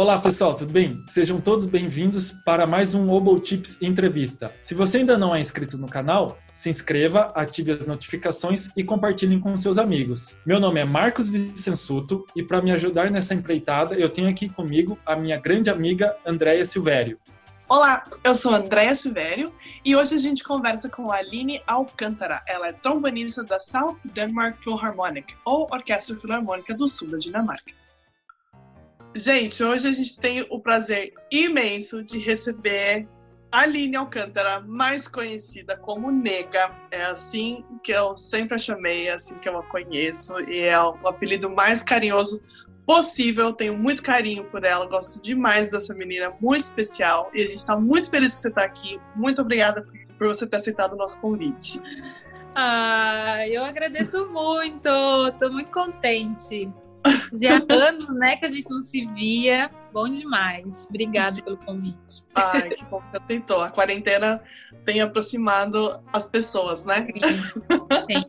Olá pessoal, tudo bem? Sejam todos bem-vindos para mais um Obo Tips Entrevista. Se você ainda não é inscrito no canal, se inscreva, ative as notificações e compartilhem com seus amigos. Meu nome é Marcos Vicensuto e para me ajudar nessa empreitada, eu tenho aqui comigo a minha grande amiga Andréia Silvério. Olá, eu sou Andréa Silvério e hoje a gente conversa com a Aline Alcântara. Ela é trombonista da South Denmark Philharmonic, ou Orquestra Filarmônica do Sul da Dinamarca. Gente, hoje a gente tem o prazer imenso de receber Aline Alcântara, mais conhecida como Nega. É assim que eu sempre a chamei, é assim que eu a conheço, e é o apelido mais carinhoso possível. Tenho muito carinho por ela, gosto demais dessa menina, muito especial. E a gente está muito feliz que você está aqui. Muito obrigada por você ter aceitado o nosso convite. Ah, eu agradeço muito, estou muito contente. Fazia anos, né, que a gente não se via. Bom demais. Obrigada Sim. pelo convite. Ai, que bom que tentou. A quarentena tem aproximado as pessoas, né? Sim.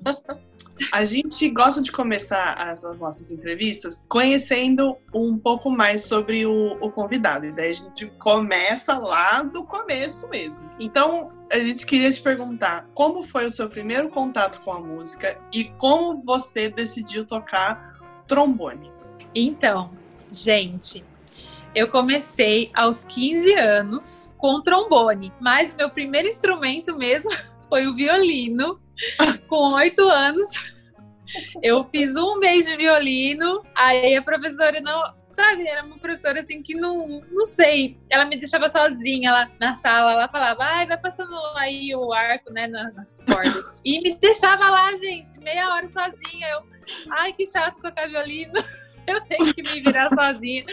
A gente gosta de começar as, as, nossas entrevistas conhecendo um pouco mais sobre o, o, convidado. E daí a gente começa lá do começo mesmo. Então, a gente queria te perguntar como foi o seu primeiro contato com a música e como você decidiu tocar trombone? Então, gente, eu comecei aos 15 anos com trombone, mas meu primeiro instrumento mesmo foi o violino. com oito anos, eu fiz um mês de violino, aí a professora não, sabe, era uma professora assim que não, não sei, ela me deixava sozinha lá na sala, ela falava, ai, vai passando aí o arco, né, nas cordas. e me deixava lá, gente, meia hora sozinha. Eu, ai, que chato tocar violino. eu tenho que me virar sozinha.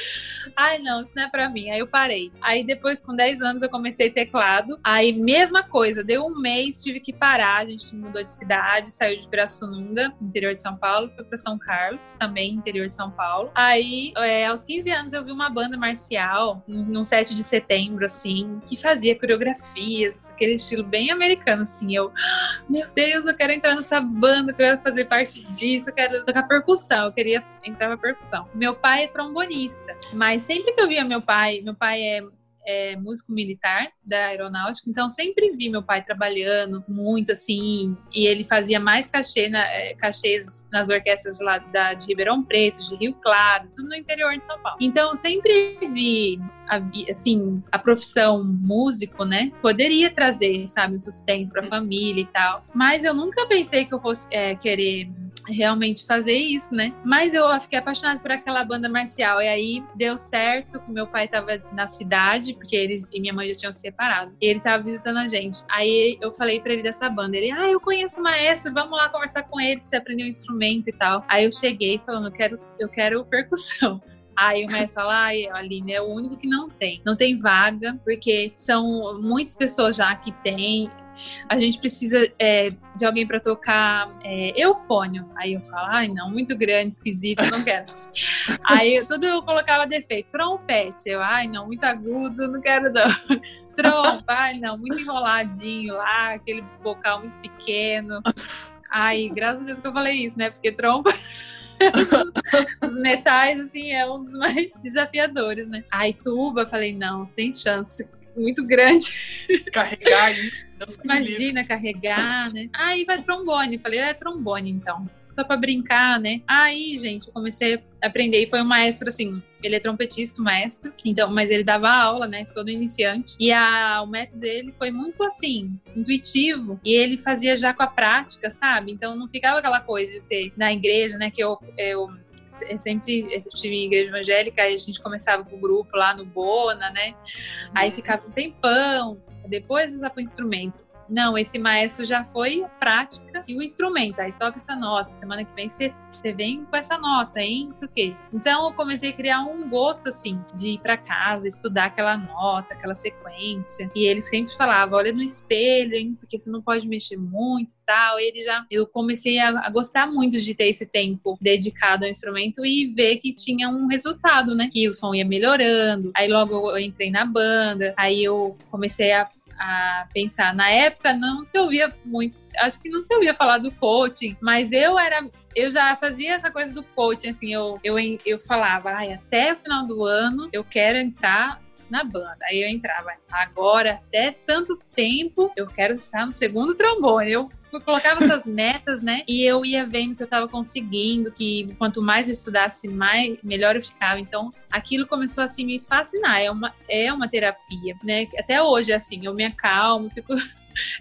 Ai, não, isso não é pra mim. Aí eu parei. Aí depois, com 10 anos, eu comecei teclado. Aí, mesma coisa, deu um mês, tive que parar. A gente mudou de cidade, saiu de Pirassununga, interior de São Paulo, foi pra São Carlos, também interior de São Paulo. Aí, é, aos 15 anos, eu vi uma banda marcial, num 7 de setembro, assim, que fazia coreografias, aquele estilo bem americano, assim. Eu, ah, meu Deus, eu quero entrar nessa banda, eu quero fazer parte disso, eu quero tocar percussão, eu queria entrar pra percussão Meu pai é trombonista, mas sempre que eu via meu pai, meu pai é é, músico militar da aeronáutica, então sempre vi meu pai trabalhando muito assim, e ele fazia mais cachê na, é, cachês nas orquestras lá da, de Ribeirão Preto, de Rio Claro, tudo no interior de São Paulo. Então sempre vi a, assim a profissão músico, né, poderia trazer, sabe, sustento para a família e tal, mas eu nunca pensei que eu fosse é, querer realmente fazer isso, né? Mas eu fiquei apaixonada por aquela banda marcial. E aí deu certo que meu pai estava na cidade, porque ele e minha mãe já tinham se separado. E ele estava visitando a gente. Aí eu falei para ele dessa banda. Ele, ah, eu conheço o maestro, vamos lá conversar com ele, você aprendeu um instrumento e tal. Aí eu cheguei falando, eu quero, eu quero percussão. Aí o maestro fala, ai, Aline, é o único que não tem. Não tem vaga, porque são muitas pessoas já que têm a gente precisa é, de alguém para tocar é, eufônio. Aí eu falo, ai não, muito grande, esquisito, não quero. Aí tudo eu colocava defeito. Trompete, eu, ai não, muito agudo, não quero não. Trompa, ai não, muito enroladinho lá, aquele vocal muito pequeno. Ai, graças a Deus que eu falei isso, né? Porque trompa. Os metais, assim, é um dos mais desafiadores, né? Aí tuba, falei, não, sem chance muito grande. Carregar aí. Imagina carregar, né? Aí vai trombone. Falei, é trombone então. Só pra brincar, né? Aí, gente, eu comecei a aprender. E foi um maestro, assim, ele é trompetista, maestro. Então, mas ele dava aula, né? Todo iniciante. E a, o método dele foi muito, assim, intuitivo. E ele fazia já com a prática, sabe? Então não ficava aquela coisa de ser na igreja, né? Que eu, eu sempre estive em igreja evangélica, aí a gente começava com o grupo lá no Bona, né? Aí uhum. ficava um tempão, depois usava o instrumento. Não, esse maestro já foi a prática e o instrumento. Aí toca essa nota. Semana que vem você, vem com essa nota, hein? Isso o quê? Então eu comecei a criar um gosto, assim, de ir para casa, estudar aquela nota, aquela sequência. E ele sempre falava: olha no espelho, hein? Porque você não pode mexer muito e tal. Ele já. Eu comecei a, a gostar muito de ter esse tempo dedicado ao instrumento e ver que tinha um resultado, né? Que o som ia melhorando. Aí logo eu entrei na banda. Aí eu comecei a a pensar. Na época não se ouvia muito, acho que não se ouvia falar do coaching, mas eu era eu já fazia essa coisa do coaching, assim, eu, eu, eu falava, ai, até o final do ano eu quero entrar na banda. Aí eu entrava, agora, até tanto tempo, eu quero estar no segundo trombone. Eu eu colocava essas metas, né? E eu ia vendo que eu estava conseguindo, que quanto mais eu estudasse, mais melhor eu ficava. Então, aquilo começou assim me fascinar. É uma é uma terapia, né? Até hoje assim, eu me acalmo, fico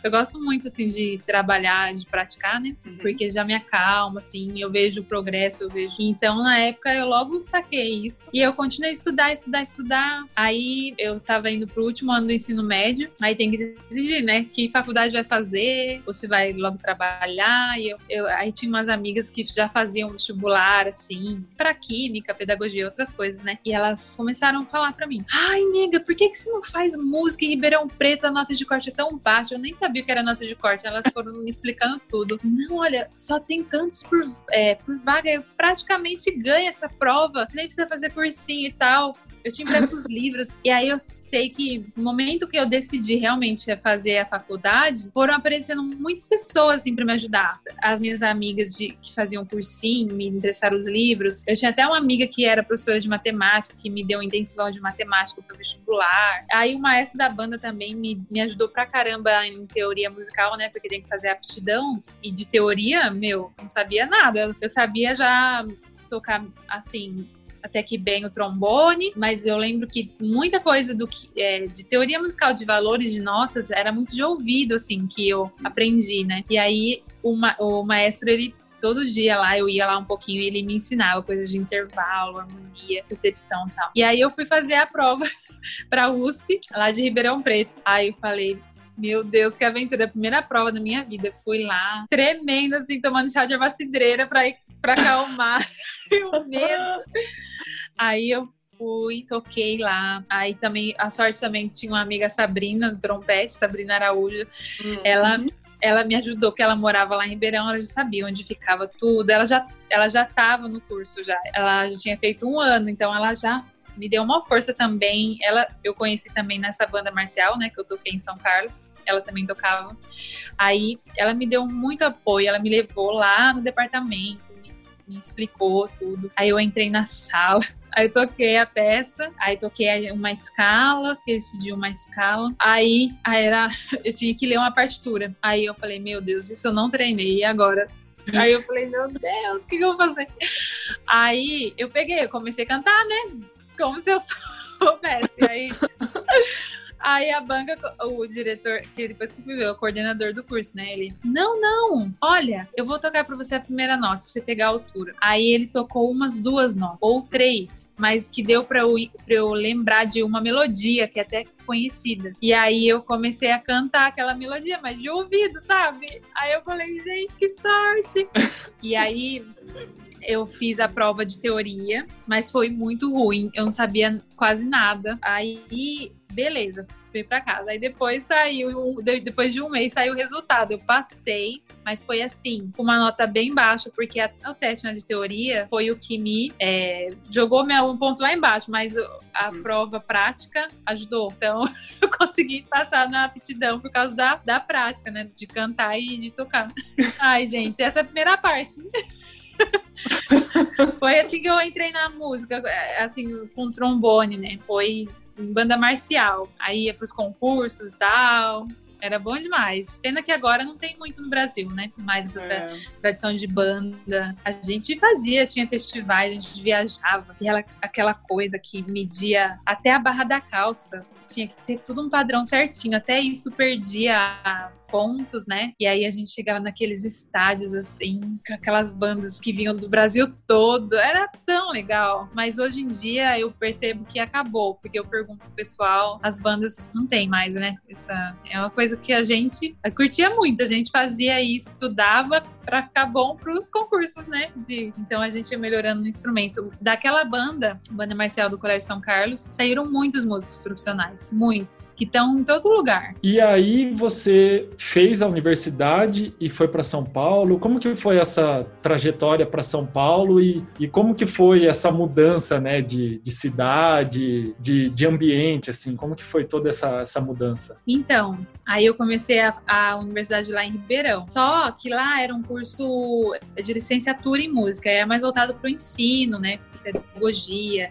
eu gosto muito, assim, de trabalhar, de praticar, né? Uhum. Porque já me acalma, assim, eu vejo o progresso, eu vejo. Então, na época, eu logo saquei isso. E eu continuei a estudar, estudar, estudar. Aí, eu tava indo pro último ano do ensino médio. Aí tem que decidir, né? Que faculdade vai fazer, ou se vai logo trabalhar. E eu, eu aí tinha umas amigas que já faziam vestibular, assim, pra química, pedagogia, outras coisas, né? E elas começaram a falar pra mim: Ai, nega, por que, que você não faz música em Ribeirão Preto? A nota de corte é tão baixa. Eu nem sabia que era nota de corte, elas foram me explicando tudo. Não, olha, só tem tantos por, é, por vaga, eu praticamente ganho essa prova, nem precisa fazer cursinho e tal. Eu tinha impresso os livros, e aí eu sei que no momento que eu decidi realmente fazer a faculdade, foram aparecendo muitas pessoas assim para me ajudar. As minhas amigas de, que faziam cursinho, me emprestaram os livros. Eu tinha até uma amiga que era professora de matemática, que me deu um intensivão de matemática para vestibular. Aí o maestro da banda também me, me ajudou pra caramba em teoria musical, né? Porque tem que fazer aptidão. E de teoria, meu, não sabia nada. Eu sabia já tocar assim até que bem o trombone, mas eu lembro que muita coisa do que é, de teoria musical de valores de notas era muito de ouvido assim que eu aprendi, né? E aí o, ma o maestro ele todo dia lá, eu ia lá um pouquinho e ele me ensinava coisas de intervalo, harmonia, recepção e tal. E aí eu fui fazer a prova para USP, lá de Ribeirão Preto. Aí eu falei, meu Deus, que aventura. A primeira prova da minha vida. Fui lá, tremendo, assim, tomando chá de avacidreira pra, ir, pra acalmar o medo. Aí eu fui, toquei lá. Aí também, a sorte também tinha uma amiga Sabrina, do trompete, Sabrina Araújo. Uhum. Ela ela me ajudou, que ela morava lá em Ribeirão, ela já sabia onde ficava tudo. Ela já ela já estava no curso já. Ela já tinha feito um ano, então ela já me deu uma força também. Ela eu conheci também nessa banda marcial, né, que eu toquei em São Carlos. Ela também tocava. Aí ela me deu muito apoio, ela me levou lá no departamento, me, me explicou tudo. Aí eu entrei na sala, Aí toquei a peça, aí toquei uma escala, eles pediam uma escala. Aí, aí era, eu tinha que ler uma partitura. Aí eu falei, meu Deus, isso eu não treinei, e agora? Aí eu falei, meu Deus, o que, que eu vou fazer? Aí eu peguei, eu comecei a cantar, né? Como se eu soubesse. Aí Aí a banca, o diretor, que depois que viu, o coordenador do curso, né? Ele, não, não, olha, eu vou tocar pra você a primeira nota, pra você pegar a altura. Aí ele tocou umas duas notas, ou três, mas que deu pra eu, pra eu lembrar de uma melodia que é até conhecida. E aí eu comecei a cantar aquela melodia, mas de ouvido, sabe? Aí eu falei, gente, que sorte! e aí eu fiz a prova de teoria, mas foi muito ruim. Eu não sabia quase nada. Aí beleza, fui para casa. Aí depois saiu, depois de um mês saiu o resultado. Eu passei, mas foi assim, com uma nota bem baixa, porque a, o teste né, de teoria foi o que me é, jogou meu um ponto lá embaixo, mas a hum. prova prática ajudou. Então eu consegui passar na aptidão por causa da, da prática, né? De cantar e de tocar. Ai, gente, essa é a primeira parte. foi assim que eu entrei na música, assim, com trombone, né? Foi em banda marcial. Aí ia pros concursos e tal. Era bom demais. Pena que agora não tem muito no Brasil, né? Mais é. tradição de banda. A gente fazia, tinha festivais, a gente viajava. E ela, aquela coisa que media até a barra da calça. Tinha que ter tudo um padrão certinho. Até isso perdia pontos, né? E aí a gente chegava naqueles estádios assim, com aquelas bandas que vinham do Brasil todo. Era tão legal. Mas hoje em dia eu percebo que acabou, porque eu pergunto pro pessoal, as bandas não tem mais, né? Essa é uma coisa que a gente curtia muito. A gente fazia isso, estudava para ficar bom pros concursos, né? De, então a gente ia melhorando no instrumento. Daquela banda, banda marcial do Colégio São Carlos, saíram muitos músicos profissionais, muitos, que estão em todo lugar. E aí você fez a universidade e foi para São Paulo. Como que foi essa trajetória para São Paulo e, e como que foi essa mudança, né, de, de cidade, de, de ambiente, assim? Como que foi toda essa, essa mudança? Então, aí eu comecei a, a universidade lá em Ribeirão. Só que lá era um curso de licenciatura em música, é mais voltado para o ensino, né? pedagogia.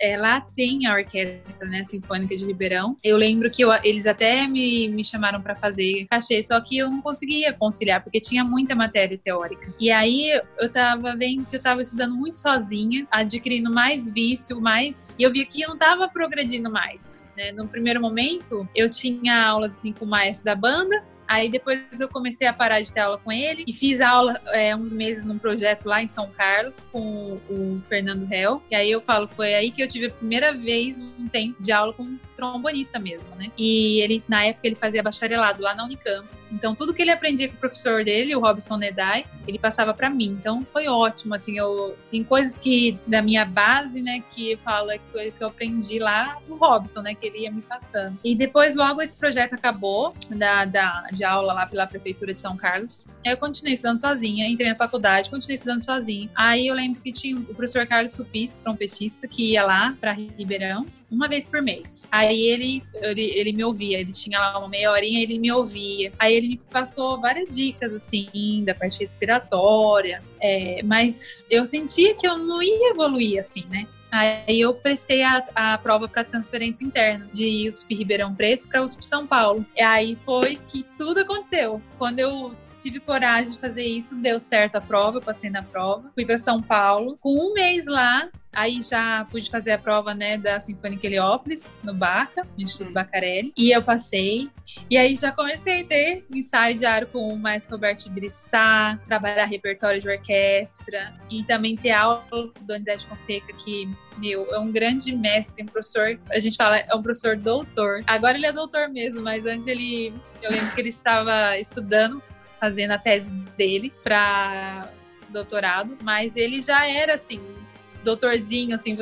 É, lá tem a orquestra né, sinfônica de Ribeirão. Eu lembro que eu, eles até me, me chamaram para fazer só que eu não conseguia conciliar, porque tinha muita matéria teórica. E aí eu tava vendo que eu tava estudando muito sozinha, adquirindo mais vício, mais. E eu via que eu não tava progredindo mais. Né? No primeiro momento, eu tinha aulas assim, com o maestro da banda, Aí depois eu comecei a parar de ter aula com ele e fiz aula é, uns meses num projeto lá em São Carlos com o Fernando Hell. E aí eu falo, foi aí que eu tive a primeira vez um tempo de aula com trombonista mesmo, né? E ele, na época, ele fazia bacharelado lá na Unicamp. Então, tudo que ele aprendia com o professor dele, o Robson Nedai, ele passava para mim. Então, foi ótimo. Assim, eu, tem coisas que da minha base, né, que eu falo é coisa que eu aprendi lá no Robson, né, que ele ia me passando. E depois, logo esse projeto acabou, da, da, de aula lá pela Prefeitura de São Carlos. Aí eu continuei estudando sozinha, entrei na faculdade, continuei estudando sozinha. Aí eu lembro que tinha o professor Carlos Supis, trompetista, que ia lá para Ribeirão uma vez por mês. Aí ele, ele, ele me ouvia, ele tinha lá uma meia horinha, ele me ouvia. Aí ele me passou várias dicas, assim, da parte respiratória, é, mas eu sentia que eu não ia evoluir, assim, né? Aí eu prestei a, a prova para transferência interna de USP Ribeirão Preto para USP São Paulo. E aí foi que tudo aconteceu. Quando eu tive coragem de fazer isso, deu certo a prova, eu passei na prova, fui para São Paulo. Com um mês lá, Aí já pude fazer a prova, né, da Sinfônica Heliópolis, no Baca, no Instituto Bacarelli. E eu passei. E aí já comecei a ter ensaio diário com o maestro Roberto Brissá, trabalhar repertório de orquestra. E também ter aula do Donizete Fonseca, que, meu, é um grande mestre, um professor, a gente fala, é um professor doutor. Agora ele é doutor mesmo, mas antes ele, eu lembro que ele estava estudando, fazendo a tese dele para doutorado, mas ele já era assim doutorzinho, assim,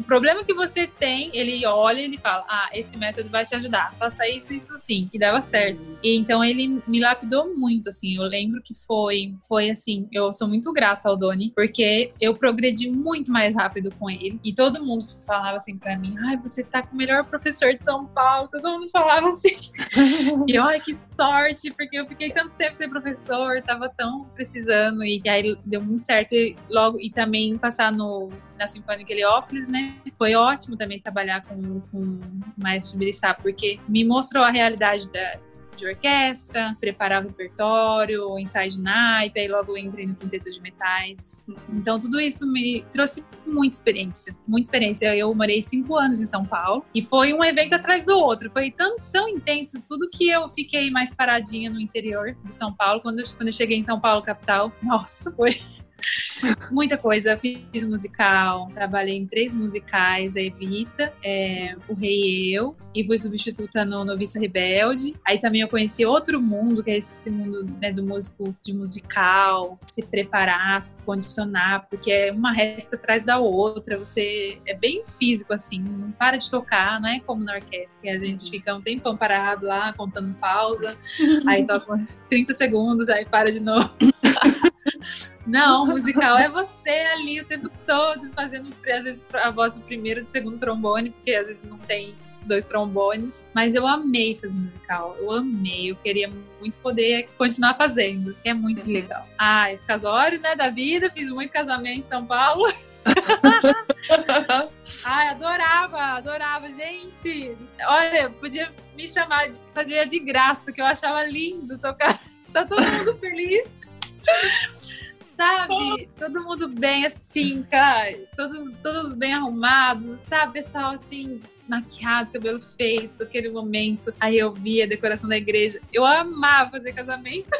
o problema que você tem, ele olha e ele fala: Ah, esse método vai te ajudar, faça isso, isso assim, e dava certo. E então ele me lapidou muito, assim. Eu lembro que foi, foi assim, eu sou muito grata ao Doni, porque eu progredi muito mais rápido com ele. E todo mundo falava assim pra mim: Ai, você tá com o melhor professor de São Paulo. Todo mundo falava assim. e ai, que sorte, porque eu fiquei tanto tempo sem professor, tava tão precisando. E, e aí deu muito certo. E logo, e também passar no na Sinfônica Heliópolis, né? Foi ótimo também trabalhar com, com o Maestro Birissá, porque me mostrou a realidade da, de orquestra, preparar o repertório, ensaio de naipe, aí logo entrei no quinteto de metais. Então tudo isso me trouxe muita experiência, muita experiência. Eu morei cinco anos em São Paulo e foi um evento atrás do outro. Foi tão, tão intenso tudo que eu fiquei mais paradinha no interior de São Paulo. Quando quando eu cheguei em São Paulo, capital, nossa, foi Muita coisa. Fiz musical, trabalhei em três musicais, a Evita, é, O Rei e Eu, e fui substituta no Noviça Rebelde. Aí também eu conheci outro mundo, que é esse mundo né, do músico de musical, se preparar, se condicionar, porque é uma resta atrás da outra, você é bem físico assim, não para de tocar, não é como na orquestra, que a gente fica um tempão parado lá, contando pausa, aí toca 30 segundos, aí para de novo. Não, musical é você ali o tempo todo, fazendo às vezes a voz do primeiro e do segundo trombone, porque às vezes não tem dois trombones. Mas eu amei fazer musical, eu amei, eu queria muito poder continuar fazendo, que é muito uhum. legal. Ah, esse casório, né, da vida, fiz muito casamento em São Paulo. Ai, adorava, adorava, gente. Olha, podia me chamar de fazer de graça, que eu achava lindo tocar. Tá todo mundo feliz sabe? Todo mundo bem assim, cara. Todos, todos bem arrumados, sabe? Pessoal assim, maquiado, cabelo feito, aquele momento. Aí eu via a decoração da igreja. Eu amava fazer casamento.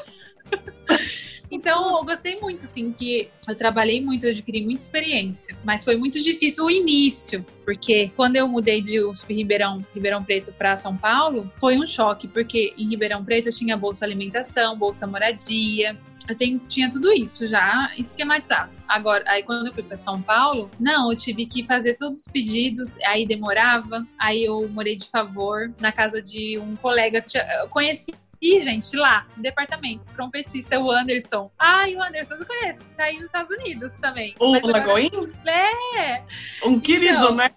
Então, eu gostei muito, assim, que eu trabalhei muito, eu adquiri muita experiência, mas foi muito difícil o início, porque quando eu mudei de USP Ribeirão, Ribeirão Preto para São Paulo, foi um choque, porque em Ribeirão Preto eu tinha bolsa alimentação, bolsa moradia, eu tenho, tinha tudo isso já esquematizado. Agora, aí quando eu fui para São Paulo, não, eu tive que fazer todos os pedidos, aí demorava, aí eu morei de favor na casa de um colega, eu conheci conheci, gente, lá, no departamento, trompetista, o Anderson. Ai, o Anderson eu conheço, tá aí nos Estados Unidos também. O Lagoinho? É! Um querido, Então, né?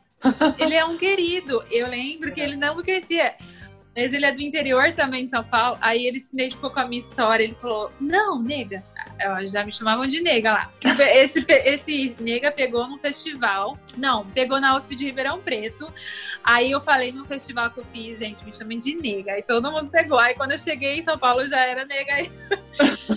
Ele é um querido. Eu lembro que ele não me conhecia. Mas ele é do interior também de São Paulo. Aí ele se identificou com a minha história. Ele falou: Não, nega. Eu já me chamavam de nega lá. Esse, esse nega pegou num festival. Não, pegou na USP de Ribeirão Preto. Aí eu falei no festival que eu fiz, gente, me chamem de nega. Aí todo mundo pegou. Aí quando eu cheguei em São Paulo eu já era nega. Aí,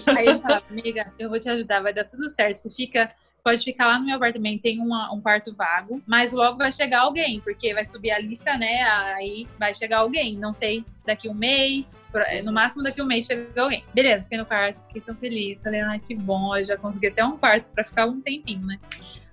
aí ele falava: Nega, eu vou te ajudar, vai dar tudo certo. Você fica pode ficar lá no meu apartamento, tem uma- um quarto vago, mas logo vai chegar alguém, porque vai subir a lista, né? Aí vai chegar alguém. Não sei se daqui um mês, pro- no máximo daqui um mês chega alguém. Beleza, fiquei no quarto, fiquei tão feliz. Falei, ai, que bom, eu já consegui até um quarto pra ficar um tempinho, né?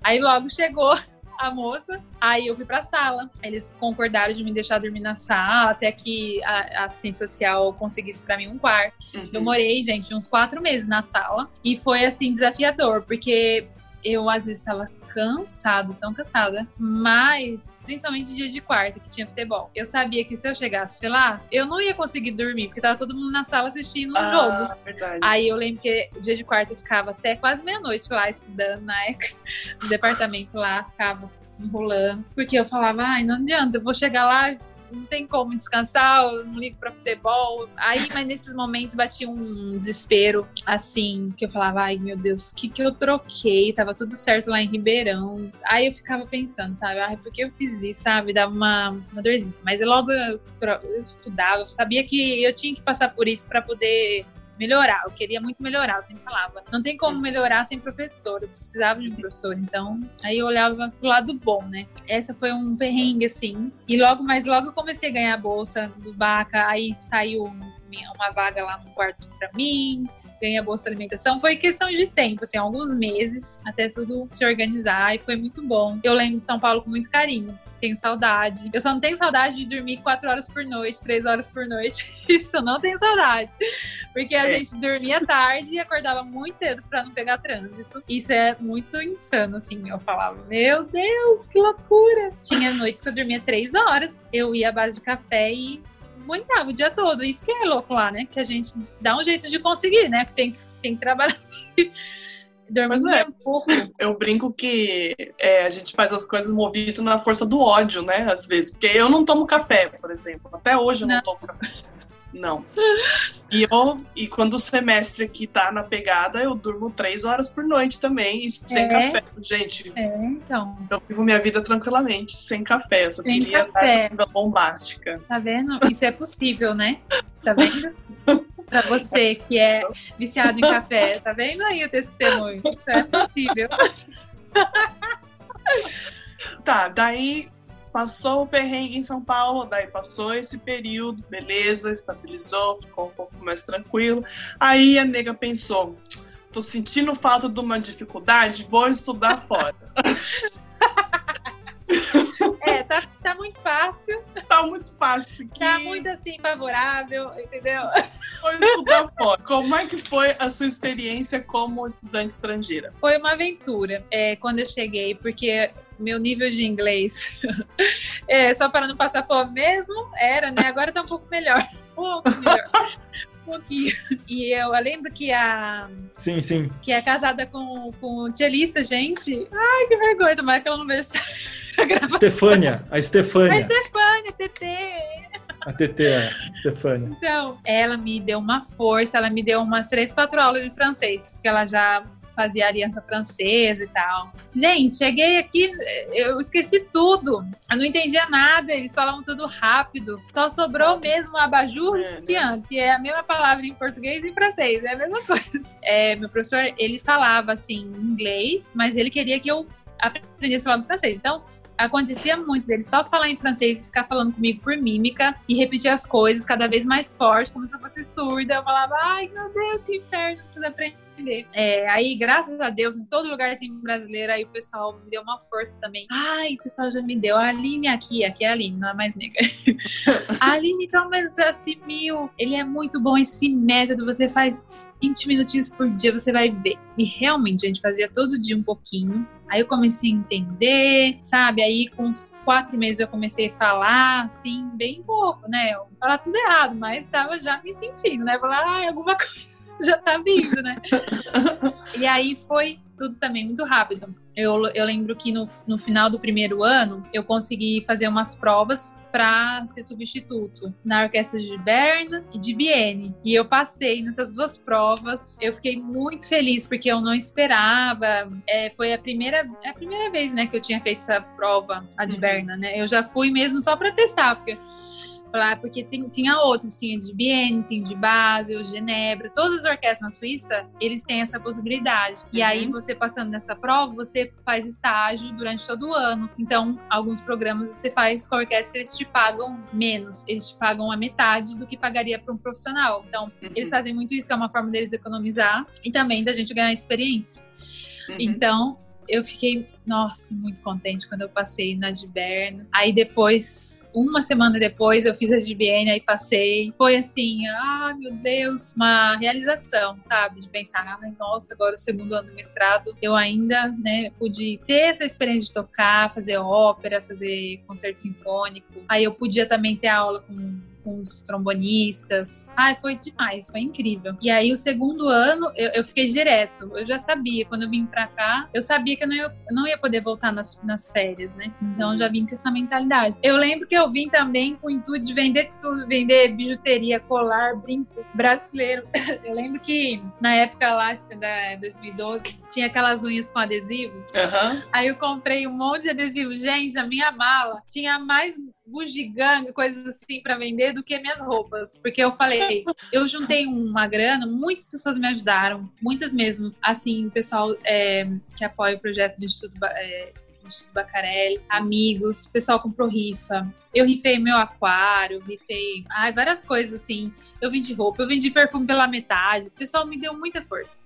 Aí logo chegou a moça, aí eu fui pra sala. Eles concordaram de me deixar dormir na sala até que a, assistente social conseguisse pra mim um quarto. Eu Uhum. morei, gente, uns quatro meses na sala. E foi, assim, desafiador, porque eu, às vezes, estava cansado, tão cansada. Mas, principalmente dia de quarta, que tinha futebol. Eu sabia que se eu chegasse, lá, eu não ia conseguir dormir, porque tava todo mundo na sala assistindo o jogo. Ah, verdade. Aí eu lembro que dia de quarta eu ficava até quase meia-noite lá estudando na ECA, no departamento lá, ficava enrolando. Porque eu falava, ai, não adianta, eu vou chegar lá, não tem como descansar, eu não ligo pra futebol. Aí, mas nesses momentos batia um desespero, assim, que eu falava, ai meu Deus, o que, que eu troquei? Tava tudo certo lá em Ribeirão. Aí eu ficava pensando, sabe, ai, por que eu fiz isso, sabe? Dava uma, uma dorzinha. Mas logo eu, eu estudava, sabia que eu tinha que passar por isso pra poder melhorar. Eu queria muito melhorar, eu sempre falava. Não tem como melhorar sem professor. Eu precisava de um professor. Então, aí eu olhava pro lado bom, né? Essa foi um perrengue, assim. E logo, mas logo eu comecei a ganhar a bolsa do Baca. Aí saiu uma vaga lá no quarto pra mim. Ganhei a bolsa alimentação. Foi questão de tempo, assim, alguns meses, até tudo se organizar. E foi muito bom. Eu lembro de São Paulo com muito carinho. Tenho saudade. Eu só não tenho saudade de dormir quatro horas por noite, três horas por noite. Isso eu não tenho saudade. Porque a É. gente dormia tarde e acordava muito cedo pra não pegar trânsito. Isso é muito insano, assim. Eu falava, meu Deus, que loucura! Tinha noites que eu dormia três horas. Eu ia à base de café e aguentava o dia todo. Isso que é louco lá, né? Que a gente dá um jeito de conseguir, né? Que tem, tem que trabalhar. Dormir Mas é. um pouco. Eu brinco que é, a gente faz as coisas movido na força do ódio, né? Às vezes. Porque eu não tomo café, por exemplo. Até hoje eu não, Não. tomo café. Não. E, eu, e quando o semestre aqui tá na pegada, eu durmo três horas por noite também, e sem É? café. Gente, É, então. eu vivo minha vida tranquilamente, sem café. Eu só Sem queria dar café. essa vida bombástica. Tá vendo? Isso é possível, né? Tá vendo? Pra você que é viciado em café, tá vendo aí o testemunho? Isso é possível. Tá, daí passou o perrengue em São Paulo, daí passou esse período, beleza, estabilizou, ficou um pouco mais tranquilo. Aí a nega pensou: tô sentindo falta de uma dificuldade, vou estudar fora. É, tá, tá muito fácil, tá muito fácil aqui, tá muito assim favorável, entendeu? vou estudar fora. Como é que foi a sua experiência como estudante estrangeira? Foi uma aventura é, quando eu cheguei, porque meu nível de inglês, é, só para não passar fome mesmo, era, né? Agora tá um pouco melhor. Um pouco melhor. Um pouquinho. E eu, eu lembro que a, Sim, sim. que é casada com, com o cellista, gente. Ai, que vergonha, tomara que ela não veja a gravação. Estefânia, a A Estefânia. Stefania, TT. A TT, a Estefânia. Então, ela me deu uma força, ela me deu umas três, quatro aulas de francês, porque ela já fazia aliança francesa e tal. Gente, cheguei aqui, eu esqueci tudo. Eu não entendia nada, eles falavam tudo rápido. Só sobrou mesmo abajur e É, sutiã, que é a mesma palavra em português e em francês, é a mesma coisa. É, meu professor, ele falava assim inglês, mas ele queria que eu aprendesse logo francês. Então, acontecia muito dele só falar em francês e ficar falando comigo por mímica e repetir as coisas cada vez mais forte, como se eu fosse surda. Eu falava, ai meu Deus, que inferno, preciso aprender. É, aí, graças a Deus, em todo lugar tem brasileiro, aí o pessoal me deu uma força também. Ai, o pessoal já me deu. A Aline aqui, aqui é a Aline, não é mais negra. a Aline, então, mas assim, mil, ele é muito bom esse método, você faz 20 minutinhos por dia, você vai ver. E realmente, a gente fazia todo dia um pouquinho. Aí eu comecei a entender, sabe? Aí com uns quatro meses eu comecei a falar, assim, bem pouco, né? Falar tudo errado, mas estava já me sentindo, né? Falar, ah, alguma coisa já tá vindo, né? e aí foi tudo também muito rápido. Eu, eu lembro que no, no final do primeiro ano eu consegui fazer umas provas para ser substituto na orquestra de Berna e de Vienne. E eu passei nessas duas provas. Eu fiquei muito feliz porque eu não esperava. É, foi a primeira, é a primeira vez, né, que eu tinha feito essa prova, a de uhum. Berna, né? Eu já fui mesmo só para testar, porque lá, porque tem, tinha outros, tinha de Bienne, tem de Basel, Genebra, todas as orquestras na Suíça, eles têm essa possibilidade. E uhum. aí, você passando nessa prova, você faz estágio durante todo o ano. Então, alguns programas você faz com a orquestra, eles te pagam menos, eles te pagam a metade do que pagaria para um profissional. Então, uhum. eles fazem muito isso, que é uma forma deles economizar e também da gente ganhar experiência. Uhum. Então, eu fiquei, nossa, muito contente quando eu passei na de. Aí depois, uma semana depois, eu fiz a de e passei. Foi assim, ah, meu Deus, uma realização, sabe? De pensar, ai, nossa, agora o segundo ano do mestrado, eu ainda, né, pude ter essa experiência de tocar, fazer ópera, fazer concerto sinfônico. Aí eu podia também ter aula com com os trombonistas. Ai, foi demais, foi incrível. E aí, o segundo ano, eu, eu fiquei direto. Eu já sabia, quando eu vim pra cá, eu sabia que eu não ia, não ia poder voltar nas, nas férias, né? Então, eu já vim com essa mentalidade. Eu lembro que eu vim também com o intuito de vender tudo, vender bijuteria, colar, brinco brasileiro. Eu lembro que na época lá, da 2012, tinha aquelas unhas com adesivo. Uhum. Aí eu comprei um monte de adesivo. Gente, a minha mala tinha mais bugiganga, coisas assim para vender do que minhas roupas. Porque eu falei, eu juntei uma grana, muitas pessoas me ajudaram, muitas mesmo. Assim, pessoal é, que apoia o projeto do Instituto, é, Instituto Bacarelli, amigos, pessoal comprou rifa. Eu rifei meu aquário, rifei ai, várias coisas assim. Eu vendi roupa, eu vendi perfume pela metade. O pessoal me deu muita força.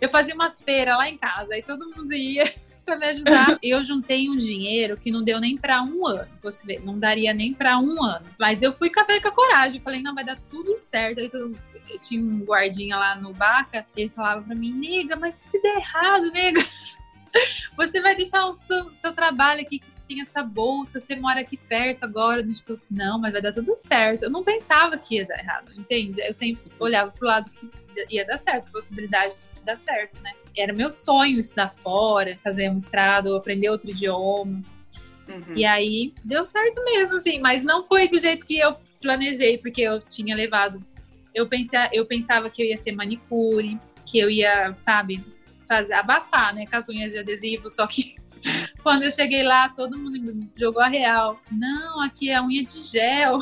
Eu fazia umas feiras lá em casa, aí todo mundo ia para me ajudar. eu juntei um dinheiro que não deu nem para um ano. Você vê, não daria nem para um ano. Mas eu fui com a, com a coragem. Falei, não, vai dar tudo certo. Aí eu, eu tinha um guardinha lá no Baca. Ele falava para mim, nega, mas se der errado, nega. Você vai deixar o seu, seu, trabalho aqui, que você tem essa bolsa, você mora aqui perto agora no Instituto. Não, mas vai dar tudo certo. Eu não pensava que ia dar errado, entende? Eu sempre olhava pro lado que ia dar certo, possibilidade de dar certo, né? Era meu sonho estudar fora, fazer mestrado, aprender outro idioma. Uhum. E aí deu certo mesmo, assim, mas não foi do jeito que eu planejei, porque eu tinha levado. Eu, pensei, eu pensava que eu ia ser manicure, que eu ia, sabe, fazer abafar, né, com as unhas de adesivo, só que quando eu cheguei lá, todo mundo jogou a real. Não, aqui é unha de gel.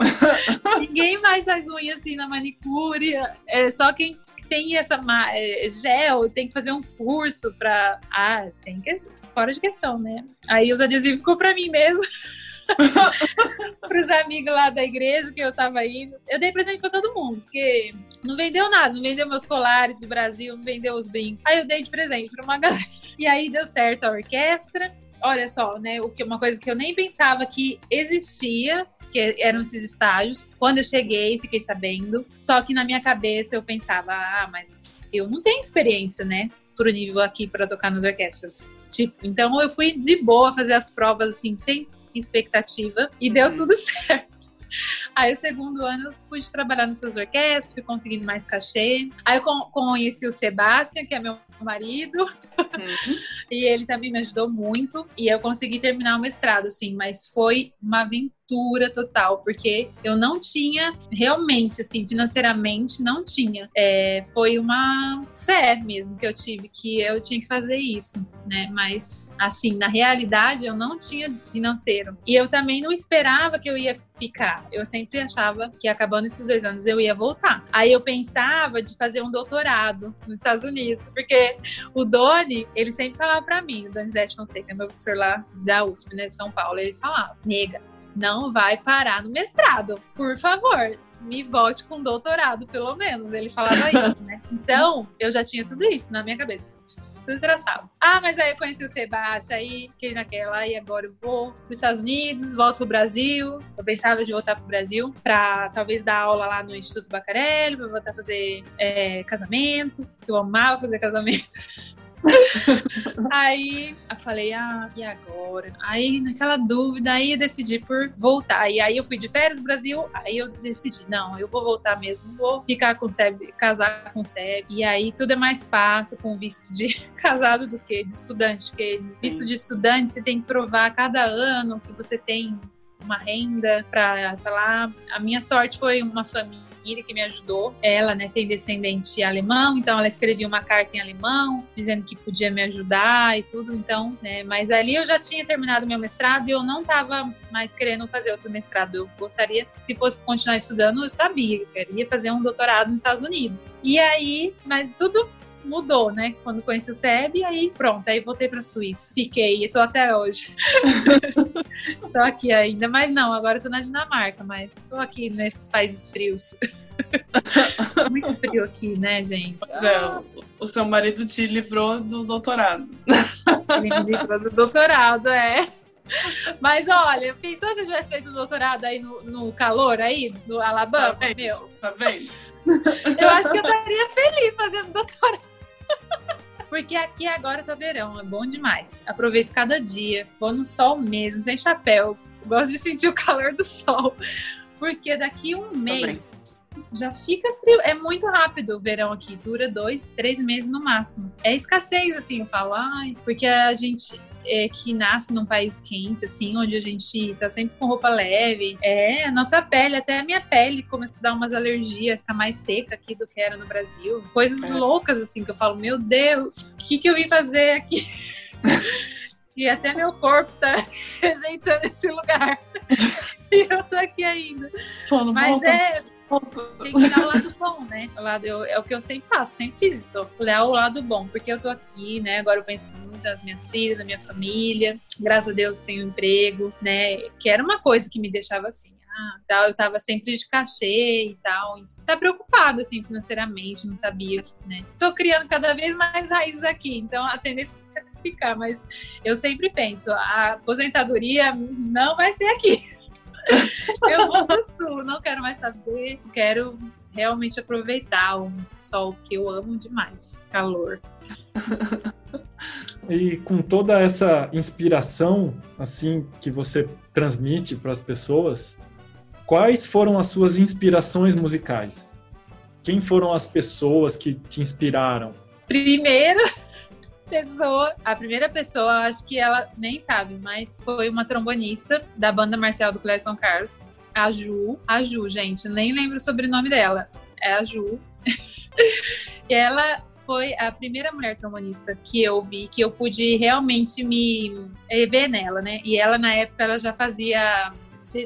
Ninguém mais faz unha assim na manicure. É só quem tem essa é, gel, tem que fazer um curso para ah, sem fora de questão, né? Aí os adesivos ficou para mim mesmo. para os amigos lá da igreja que eu tava indo. Eu dei presente para todo mundo, porque não vendeu nada, não vendeu meus colares de Brasil, não vendeu os brincos. Aí eu dei de presente para uma galera. E aí deu certo a orquestra. Olha só, né? O que uma coisa que eu nem pensava que existia que eram esses estágios. Quando eu cheguei, fiquei sabendo. Só que na minha cabeça eu pensava, ah, mas eu não tenho experiência, né? Pro nível aqui para tocar nas orquestras. Tipo, então eu fui de boa fazer as provas assim, sem expectativa, e uhum. deu tudo certo. Aí, o segundo ano, eu pude trabalhar nessas orquestras, fui conseguindo mais cachê. Aí, eu conheci o Sebastião, que é meu marido, uhum. e ele também me ajudou muito. E eu consegui terminar o mestrado, assim, mas foi uma aventura ruptura total, porque eu não tinha realmente, assim, financeiramente, não tinha. É, foi uma fé mesmo que eu tive, que eu tinha que fazer isso, né? Mas, assim, na realidade, eu não tinha financeiro. E eu também não esperava que eu ia ficar. Eu sempre achava que acabando esses dois anos eu ia voltar. Aí eu pensava de fazer um doutorado nos Estados Unidos, porque o Doni, ele sempre falava para mim, o Donizete Fonseca, meu professor lá da USP, né, de São Paulo, ele falava, nega, não vai parar no mestrado, por favor. Me volte com doutorado, pelo menos. Ele falava isso, né? Então, eu já tinha tudo isso na minha cabeça. Tudo traçado. Ah, mas aí eu conheci o Sebastião, aí fiquei naquela, e agora eu vou para os Estados Unidos, volto pro Brasil. Eu pensava de voltar pro Brasil para talvez dar aula lá no Instituto Bacarelli, para voltar a fazer é, casamento, que eu amava fazer casamento. aí eu falei, ah, e agora? Aí, naquela dúvida, aí eu decidi por voltar. E aí eu fui de férias no Brasil, aí eu decidi, não, eu vou voltar mesmo, vou ficar com SEB, casar com SEB. E aí tudo é mais fácil com visto de casado do que de estudante, porque visto de estudante você tem que provar cada ano que você tem uma renda para estar lá. A minha sorte foi uma família que me ajudou. Ela, né, tem descendente alemão, então ela escrevia uma carta em alemão dizendo que podia me ajudar e tudo. Então, né, mas ali eu já tinha terminado meu mestrado e eu não estava mais querendo fazer outro mestrado. Eu gostaria, se fosse continuar estudando, eu sabia que eu queria fazer um doutorado nos Estados Unidos. E aí, mas tudo mudou, né? Quando conheci o SEB, aí pronto, aí voltei para a Suíça. Fiquei, e tô até hoje. estou aqui ainda, mas não, agora estou na Dinamarca, mas estou aqui nesses países frios. Muito frio aqui, né, gente? Pois é, ah. o seu marido te livrou do doutorado. Ele me livrou do doutorado, é. Mas olha, pensou se eu tivesse feito doutorado aí no, no calor aí, no Alabama, tá meu? Tá vendo? Eu acho que eu estaria feliz fazendo doutorado. Porque aqui agora tá verão, é bom demais. Aproveito cada dia, vou no sol mesmo, sem chapéu. Gosto de sentir o calor do sol. Porque daqui um mês já fica frio. É muito rápido o verão aqui, dura dois, três meses no máximo. É escassez, assim, eu falo, ai, porque a gente é, que nasce num país quente, assim, onde a gente tá sempre com roupa leve. É, a nossa pele, até a minha pele começou a dar umas alergias, ficar mais seca aqui do que era no Brasil. Coisas é. loucas, assim, que eu falo, meu Deus, o que, que eu vim fazer aqui? e até meu corpo tá rejeitando esse lugar. e eu tô aqui ainda. Mas volta. é tem que dar o lado bom, né? O lado, eu, é o que eu sempre faço, sempre fiz isso. Olhar o lado bom, porque eu tô aqui, né? Agora eu penso muito nas minhas filhas, na minha família. Graças a Deus eu tenho um emprego, né? Que era uma coisa que me deixava assim. Ah, tal, eu tava sempre de cachê e tal. Tá preocupada, assim, financeiramente, não sabia, né? Tô criando cada vez mais raízes aqui, então a tendência é ficar, mas eu sempre penso, a aposentadoria não vai ser aqui. eu vou pro sul, não quero mais saber, quero realmente aproveitar o sol que eu amo demais, calor. E com toda essa inspiração assim que você transmite para as pessoas, quais foram as suas inspirações musicais? Quem foram as pessoas que te inspiraram? Primeiro, pessoa, a primeira pessoa, acho que ela nem sabe, mas foi uma trombonista da banda marcial do São Carlos, a Ju. A Ju, gente, nem lembro o sobrenome dela. É a Ju. e ela foi a primeira mulher trombonista que eu vi, que eu pude realmente me ver nela, né? E ela, na época, ela já fazia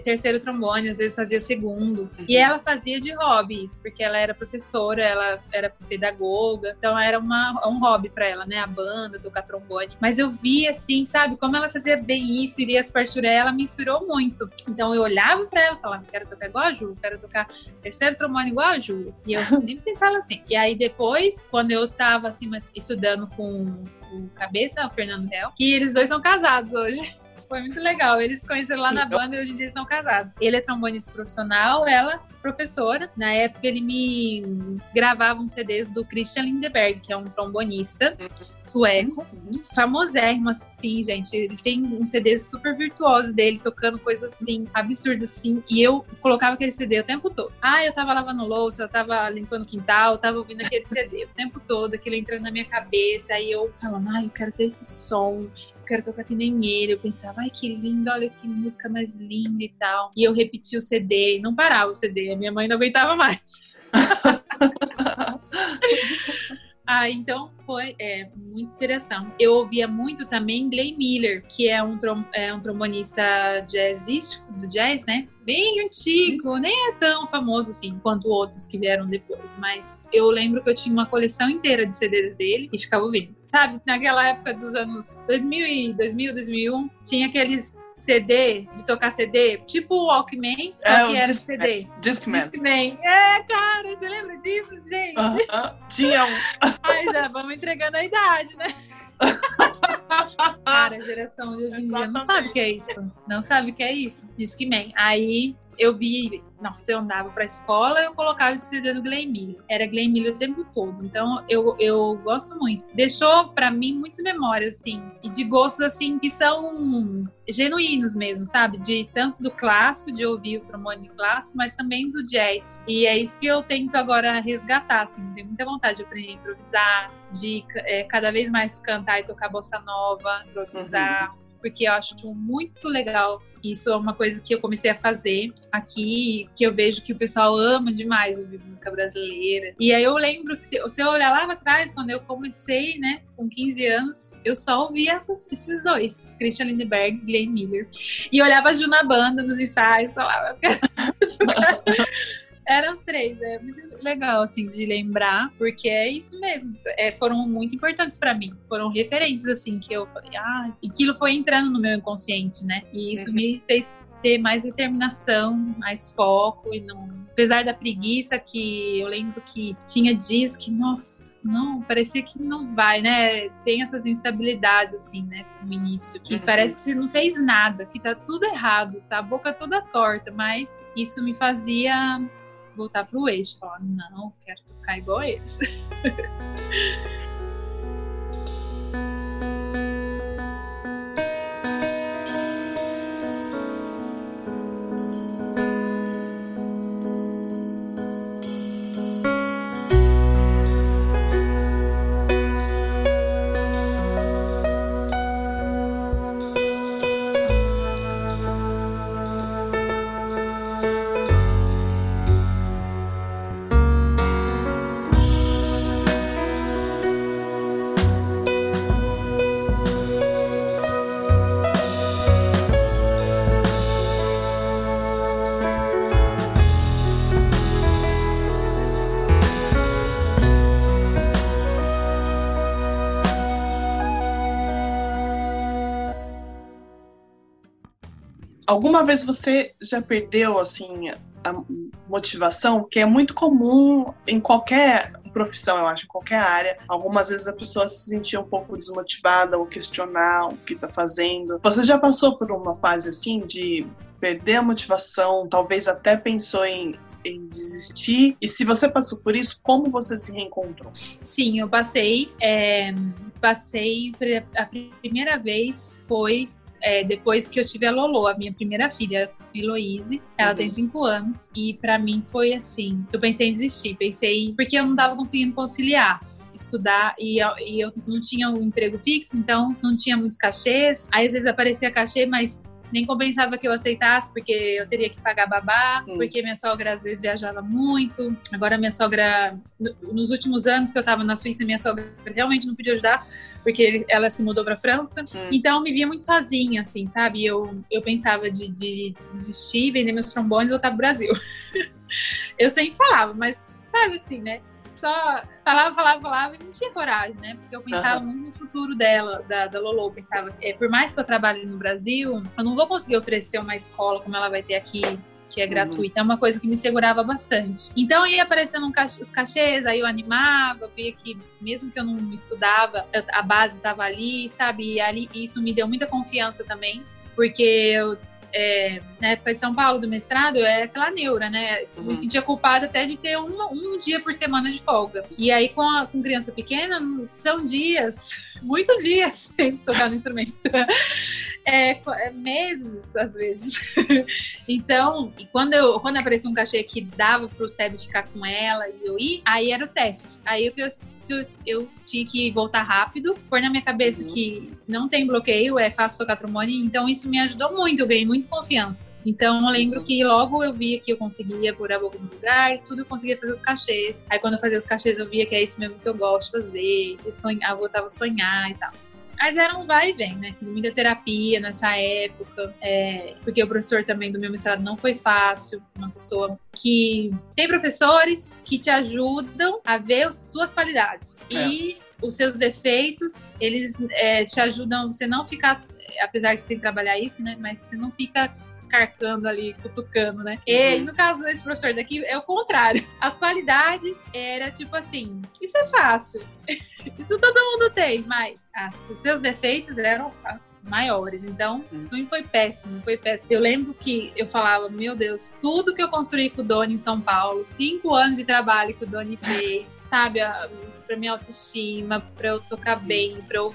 terceiro trombone, às vezes fazia segundo. Uhum. E ela fazia de hobby isso, porque ela era professora, ela era pedagoga, então era uma, um hobby para ela, né? A banda, tocar trombone. Mas eu vi assim, sabe, como ela fazia bem isso, iria as partituras, ela me inspirou muito. Então eu olhava para ela e falava, quero tocar igual a Ju, quero tocar terceiro trombone igual a Ju. E eu sempre pensava assim. E aí depois, quando eu tava assim, estudando com o Cabeça, o Fernando Del, que eles dois são casados hoje. Foi muito legal. Eles se conheceram lá na banda e hoje em dia são casados. Ele é trombonista profissional, ela professora. Na época ele me gravava uns CDs do Christian Lindeberg, que é um trombonista sueco, famosérrimo assim, gente. Ele tem uns CDs super virtuosos dele, tocando coisas assim, absurdas assim. E eu colocava aquele CD o tempo todo. Ah, eu tava lavando louça, eu tava limpando o quintal, eu tava ouvindo aquele CD o tempo todo, aquilo entrando na minha cabeça. Aí eu falava, ai, eu quero ter esse som, quero tocar que nem ele. Eu pensava, ai que lindo, olha que música mais linda e tal. E eu repetia o CD, não parava o CD, a minha mãe não aguentava mais. Ah, então foi é, muita inspiração. Eu ouvia muito também Glenn Miller, que é um, trom é um trombonista jazzístico, do jazz, né? Bem antigo, nem é tão famoso assim quanto outros que vieram depois, mas eu lembro que eu tinha uma coleção inteira de CDs dele e ficava ouvindo. Sabe, naquela época dos anos 2000 e 2000, 2001, tinha aqueles CD, de tocar CD, tipo o Walkman, é, que era Disc CD. Discman. Discman. É, cara, você lembra disso, gente? Uh -huh. Tinha um. Ai, já vamos entregando a idade, né? cara, a geração de hoje em dia não sabe o que é isso. Não sabe o que é isso. Discman. Aí eu vi, nossa, eu andava pra escola, eu colocava esse CD do Glenn Miller. Era Glenn Miller o tempo todo. Então, eu, eu gosto muito. Deixou para mim muitas memórias, assim, e de gostos, assim, que são genuínos mesmo, sabe? De tanto do clássico, de ouvir o trombone clássico, mas também do jazz. E é isso que eu tento agora resgatar, assim. Tenho muita vontade de aprender a improvisar, de é, cada vez mais cantar e tocar bossa nova, improvisar. Uhum porque eu acho muito legal. Isso é uma coisa que eu comecei a fazer aqui, que eu vejo que o pessoal ama demais ouvir música brasileira. E aí eu lembro que se, se eu olhar lá atrás, quando eu comecei, né, com 15 anos, eu só ouvia essas, esses dois, Christian Lindbergh e Glenn Miller. E olhava a Ju na banda, nos ensaios, falava... Eram os três, é muito legal, assim, de lembrar, porque é isso mesmo, é, foram muito importantes para mim, foram referentes, assim, que eu falei, ah, e aquilo foi entrando no meu inconsciente, né? E isso uhum. me fez ter mais determinação, mais foco e não, apesar da preguiça que eu lembro que tinha dias que, nossa, não, parecia que não vai, né? Tem essas instabilidades, assim, né, no início, que uhum. parece que você não fez nada, que tá tudo errado, tá a boca toda torta, mas isso me fazia voltar pro eixo, falar, não, quero tocar igual eles. Alguma vez você já perdeu assim a motivação, que é muito comum em qualquer profissão, eu acho, em qualquer área. Algumas vezes a pessoa se sentia um pouco desmotivada ou questionar o que está fazendo. Você já passou por uma fase assim de perder a motivação, talvez até pensou em em desistir? E se você passou por isso, como você se reencontrou? Sim, eu passei. É, passei. A primeira vez foi é, depois que eu tive a Lolo, a minha primeira filha, Heloise, ela uhum. tem cinco anos, e para mim foi assim, eu pensei em desistir, pensei, porque eu não tava conseguindo conciliar estudar e eu, e eu não tinha um emprego fixo, então não tinha muitos cachês. Aí às vezes aparecia cachê, mas nem compensava que eu aceitasse, porque eu teria que pagar babá, porque minha sogra às vezes viajava muito. Agora minha sogra, nos últimos anos que eu tava na Suíça, minha sogra realmente não podia ajudar, porque ela se mudou pra França. Hum. Então eu me via muito sozinha, assim, sabe? Eu, eu pensava de, de desistir, vender meus trombones e voltar pro Brasil. eu sempre falava, mas sabe assim, né? Só falava, falava, falava e não tinha coragem, né? Porque eu pensava uhum. muito no futuro dela, da, da Lolo. Eu pensava, é, por mais que eu trabalhe no Brasil, eu não vou conseguir oferecer uma escola como ela vai ter aqui que é uhum. gratuita, é uma coisa que me segurava bastante. Então ia aparecendo um cach os cachês, aí eu animava, via que mesmo que eu não estudava, a base estava ali, sabe? E ali isso me deu muita confiança também, porque eu é, na época de São Paulo do mestrado, é aquela neura, né? Uhum. Me sentia culpada até de ter um, um dia por semana de folga. E aí, com, a, com criança pequena, são dias, muitos dias sem tocar no instrumento. É, é, meses, às vezes. então, e quando, eu, quando aparecia um cachê que dava pro Seb ficar com ela e eu ir, aí era o teste. Aí eu, que eu, eu tinha que voltar rápido, pôr na minha cabeça uhum. que não tem bloqueio, é fácil tocar trombone, então isso me ajudou muito, eu ganhei muita confiança. Então eu lembro que logo eu via que eu conseguia pôr a boca no lugar, tudo eu conseguia fazer os cachês. Aí quando eu fazia os cachês eu via que é isso mesmo que eu gosto de fazer, eu, sonhava, eu voltava a sonhar e tal. Mas era um vai e vem, né? Fiz muita terapia nessa época, é, porque o professor também do meu mestrado não foi fácil. Uma pessoa que tem professores que te ajudam a ver as suas qualidades. É. E os seus defeitos, eles é, te ajudam você não ficar, apesar de você ter que trabalhar isso, né? Mas você não fica carcando ali, cutucando, né? Uhum. E no caso desse professor daqui, é o contrário. As qualidades era tipo assim: isso é fácil. isso todo mundo tem, mas as, os seus defeitos eram maiores. Então, hum. foi, foi péssimo, foi péssimo. Eu lembro que eu falava, meu Deus, tudo que eu construí com o Doni em São Paulo, cinco anos de trabalho que o Doni fez, sabe, para minha autoestima, para eu tocar bem, para eu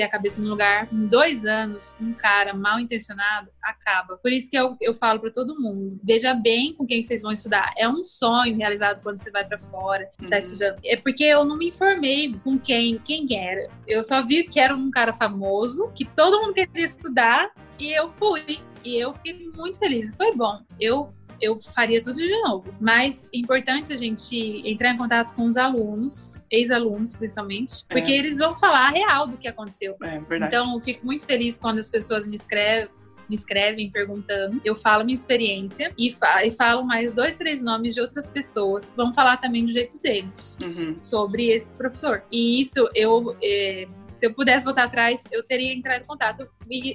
ter a cabeça no lugar. Em dois anos, um cara mal intencionado acaba. Por isso que eu, eu falo para todo mundo: veja bem com quem vocês vão estudar. É um sonho realizado quando você vai para fora, você está uhum. estudando. É porque eu não me informei com quem, quem era. Eu só vi que era um cara famoso, que todo mundo queria estudar, e eu fui. E eu fiquei muito feliz. Foi bom. Eu eu faria tudo de novo. Mas é importante a gente entrar em contato com os alunos, ex-alunos principalmente, é. porque eles vão falar a real do que aconteceu. É, verdade. Então, eu fico muito feliz quando as pessoas me escrevem me escrevem perguntando, eu falo minha experiência e, fa e falo mais dois, três nomes de outras pessoas. Vão falar também do jeito deles uhum. sobre esse professor. E isso eu. É, se eu pudesse voltar atrás, eu teria entrado em contato,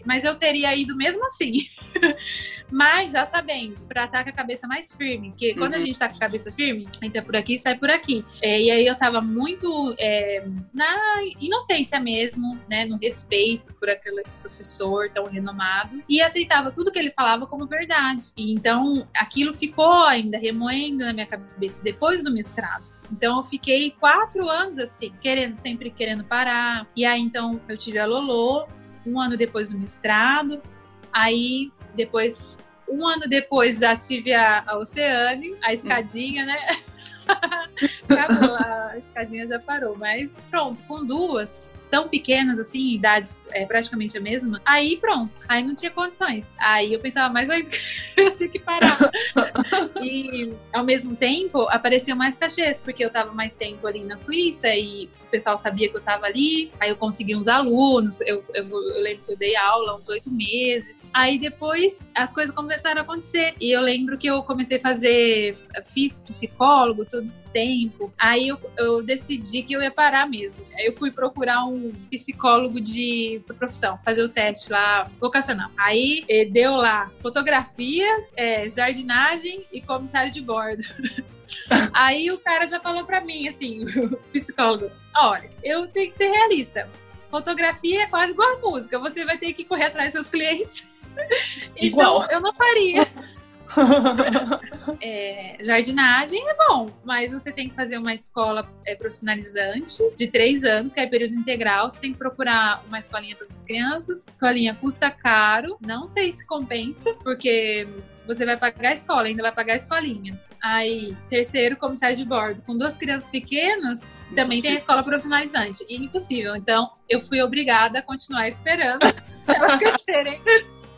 mas eu teria ido mesmo assim. mas já sabendo, para estar com a cabeça mais firme, porque quando a uhum. gente tá com a cabeça firme, entra por aqui sai por aqui. É, e aí eu tava muito é, na inocência mesmo, né, no respeito por aquele professor tão renomado, e aceitava tudo que ele falava como verdade. E então aquilo ficou ainda remoendo na minha cabeça depois do mestrado. Então eu fiquei quatro anos assim, querendo, sempre querendo parar. E aí então eu tive a Lolo, um ano depois do mestrado. Aí depois, um ano depois já tive a, a Oceane, a escadinha, né? Acabou, a escadinha já parou. Mas pronto, com duas tão pequenas, assim, idades é, praticamente a mesma, aí pronto, aí não tinha condições. Aí eu pensava, ainda eu tenho que parar. e ao mesmo tempo apareciam mais cachês, porque eu tava mais tempo ali na Suíça e o pessoal sabia que eu tava ali, aí eu consegui uns alunos, eu, eu, eu lembro que eu dei aula uns oito meses. Aí depois as coisas começaram a acontecer. E eu lembro que eu comecei a fazer, fiz psicólogo todo esse tempo. Aí eu, eu decidi que eu ia parar mesmo. Aí eu fui procurar um psicólogo de profissão, fazer o teste lá vocacional. Aí eh, deu lá fotografia, é, jardinagem e comissário de bordo. Aí o cara já falou para mim, assim, o psicólogo: olha, eu tenho que ser realista. Fotografia é quase igual a música, você vai ter que correr atrás dos seus clientes. Igual. Então, eu não faria. é, jardinagem é bom, mas você tem que fazer uma escola é, profissionalizante de três anos, que é período integral. Você tem que procurar uma escolinha para as crianças. Escolinha custa caro, não sei se compensa, porque você vai pagar a escola, ainda vai pagar a escolinha. Aí, terceiro, comissário de bordo. Com duas crianças pequenas, também tem a escola profissionalizante. E impossível. Então, eu fui obrigada a continuar esperando elas crescerem.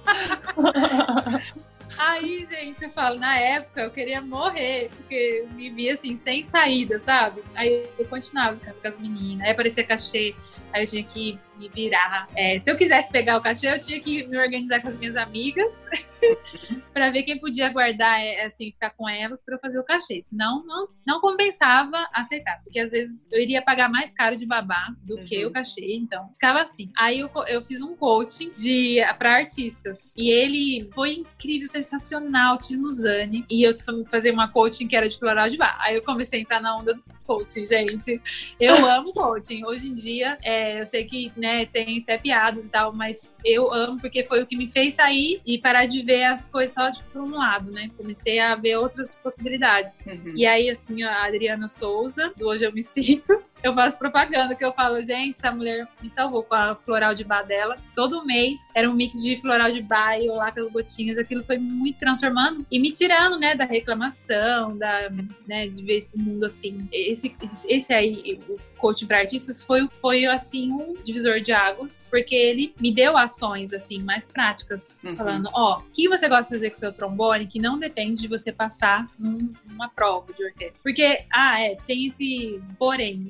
Aí, gente, eu falo, na época eu queria morrer, porque eu me via assim, sem saída, sabe? Aí eu continuava com as meninas, aí aparecia cachê, aí eu tinha que me virar. É, se eu quisesse pegar o cachê, eu tinha que me organizar com as minhas amigas para ver quem podia guardar, é, assim, ficar com elas para fazer o cachê. Senão, não, não compensava aceitar, porque às vezes eu iria pagar mais caro de babá do uhum. que o cachê, então ficava assim. Aí eu, eu fiz um coaching de para artistas e ele foi incrível, sensacional, Tino Zani, e eu fazer uma coaching que era de floral de bar. Aí eu comecei a entrar na onda dos coaching, gente. Eu amo coaching. Hoje em dia, é, eu sei que né, né? Tem até piadas e tal, mas eu amo porque foi o que me fez sair e parar de ver as coisas só de por um lado, né? Comecei a ver outras possibilidades. Uhum. E aí eu tinha a Adriana Souza, do Hoje Eu Me Sinto, eu faço propaganda que eu falo, gente, essa mulher me salvou com a floral de bar dela. Todo mês era um mix de floral de bar e lá com as gotinhas. Aquilo foi muito transformando e me tirando, né, da reclamação, da, né, de ver o mundo assim. Esse, esse aí, o coaching para artistas, foi, foi assim um divisor de águas, porque ele me deu ações assim mais práticas, uhum. falando, ó, oh, o que você gosta de fazer com o seu trombone que não depende de você passar num, numa prova de orquestra. Porque, ah, é, tem esse porém,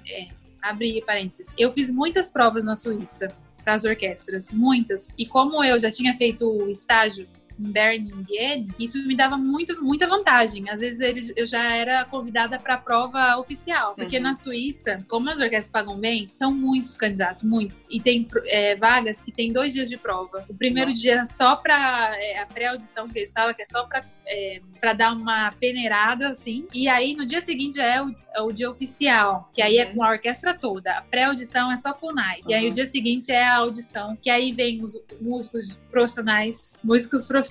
abrir parênteses. Eu fiz muitas provas na Suíça para as orquestras, muitas. E como eu já tinha feito o estágio em Bern, em Vienne, isso me dava muito, muita vantagem. Às vezes eu já era convidada para a prova oficial, porque uhum. na Suíça, como as orquestras pagam bem, são muitos candidatos, muitos. E tem é, vagas que tem dois dias de prova. O primeiro Nossa. dia é só para é, a pré-audição, que eles falam que é só para é, para dar uma peneirada, assim. E aí no dia seguinte é o, é o dia oficial, que aí é uhum. é com a orquestra toda. A pré-audição é só com o NAI. Uhum. E aí o uhum. dia seguinte é a audição, que aí vem os músicos profissionais, músicos profissionais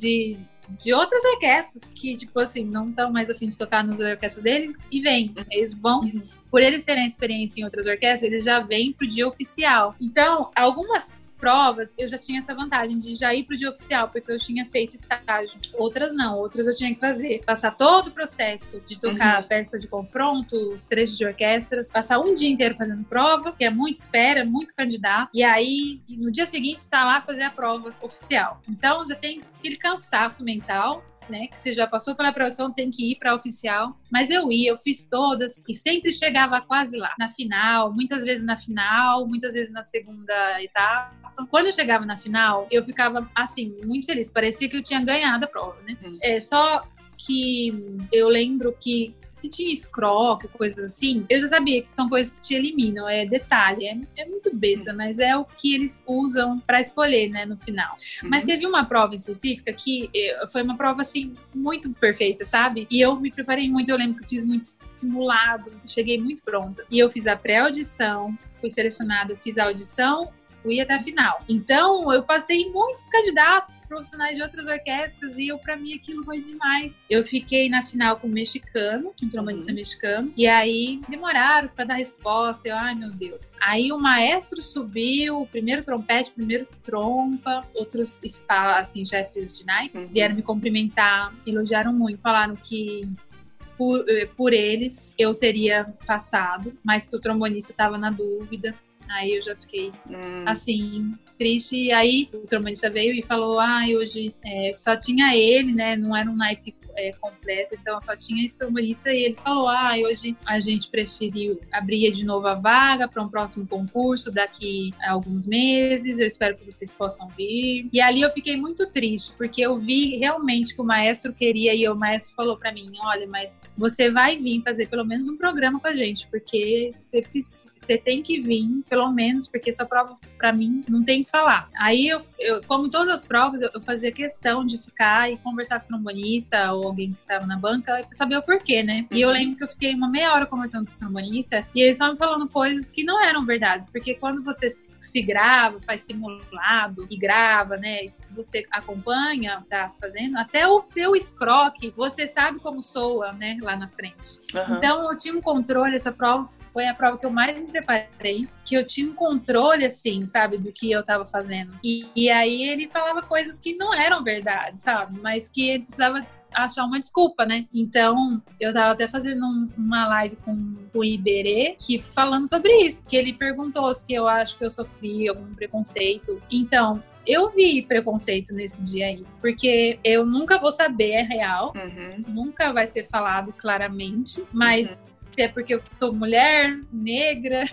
de de outras orquestras que, tipo assim, não estão mais afim de tocar nas orquestras deles e vêm. Eles vão, uhum. por eles terem experiência em outras orquestras, eles já vêm pro dia oficial. Então, algumas provas, eu já tinha essa vantagem de já ir pro dia oficial, porque eu tinha feito estágio. Outras não, outras eu tinha que fazer. Passar todo o processo de tocar uhum. peça de confronto, os trechos de orquestras, passar um dia inteiro fazendo prova, que é muito espera, muito candidato, e aí no dia seguinte tá lá fazer a prova oficial. Então já tem aquele cansaço mental né? Que você já passou pela aprovação, tem que ir para oficial. Mas eu ia, eu fiz todas e sempre chegava quase lá, na final, muitas vezes na final, muitas vezes na segunda etapa. Quando eu chegava na final, eu ficava assim, muito feliz. Parecia que eu tinha ganhado a prova, né? Uhum. É só que eu lembro que se tinha escroque, coisas assim, eu já sabia que são coisas que te eliminam, é detalhe, é, é muito besta, mas é o que eles usam para escolher, né, no final. Uhum. Mas teve uma prova específica que eu, foi uma prova, assim, muito perfeita, sabe? E eu me preparei muito, eu lembro que eu fiz muito simulado, cheguei muito pronta. E eu fiz a pré-audição, fui selecionada, fiz a audição fui até a final. Então, eu passei muitos candidatos profissionais de outras orquestras e eu para mim aquilo foi demais. Eu fiquei na final com um mexicano, um trombonista uhum. mexicano, e aí demoraram para dar resposta. Eu, ai meu Deus. Aí o maestro subiu, o primeiro trompete, o primeiro trompa, outros assim, chefes de naipe uhum. vieram me cumprimentar, elogiaram muito, falaram que por, eh, por, eles eu teria passado, mas que o trombonista estava na dúvida. Aí eu já fiquei hum. assim, triste. E aí o trombonista veio e falou: Ah, hoje é, só tinha ele, né? Não era um naipe é, completo, então só tinha esse humorista e ele falou: ah, hoje a gente preferiu abrir de novo a vaga para um próximo concurso daqui a alguns meses. Eu espero que vocês possam vir. E ali eu fiquei muito triste, porque eu vi realmente que o maestro queria e o maestro falou para mim: olha, mas você vai vir fazer pelo menos um programa com a gente, porque você, tem que vir, pelo menos, porque sua prova para mim não tem que falar. Aí eu, eu como todas as provas, eu, eu fazia questão de ficar e conversar com o trombonista ou alguém que tava na banca pra saber o porquê, né? E eu uhum. lembro que eu fiquei uma meia hora conversando com o trombonista e eles estavam falando coisas que não eram verdades, porque quando você se grava, faz simulado e grava, né? Você acompanha, tá fazendo, até o seu escroque, você sabe como soa, né, lá na frente. Uhum. Então eu tinha um controle, essa prova foi a prova que eu mais me preparei, que eu tinha um controle, assim, sabe, do que eu tava fazendo. E, e aí ele falava coisas que não eram verdade, sabe, mas que ele precisava achar uma desculpa, né? Então, eu tava até fazendo um, uma live com o Iberê, que falando sobre isso, que ele perguntou se eu acho que eu sofri algum preconceito. Então, eu vi preconceito nesse dia aí, porque eu nunca vou saber, é real, uhum. nunca vai ser falado claramente, mas uhum. se é porque eu sou mulher, negra,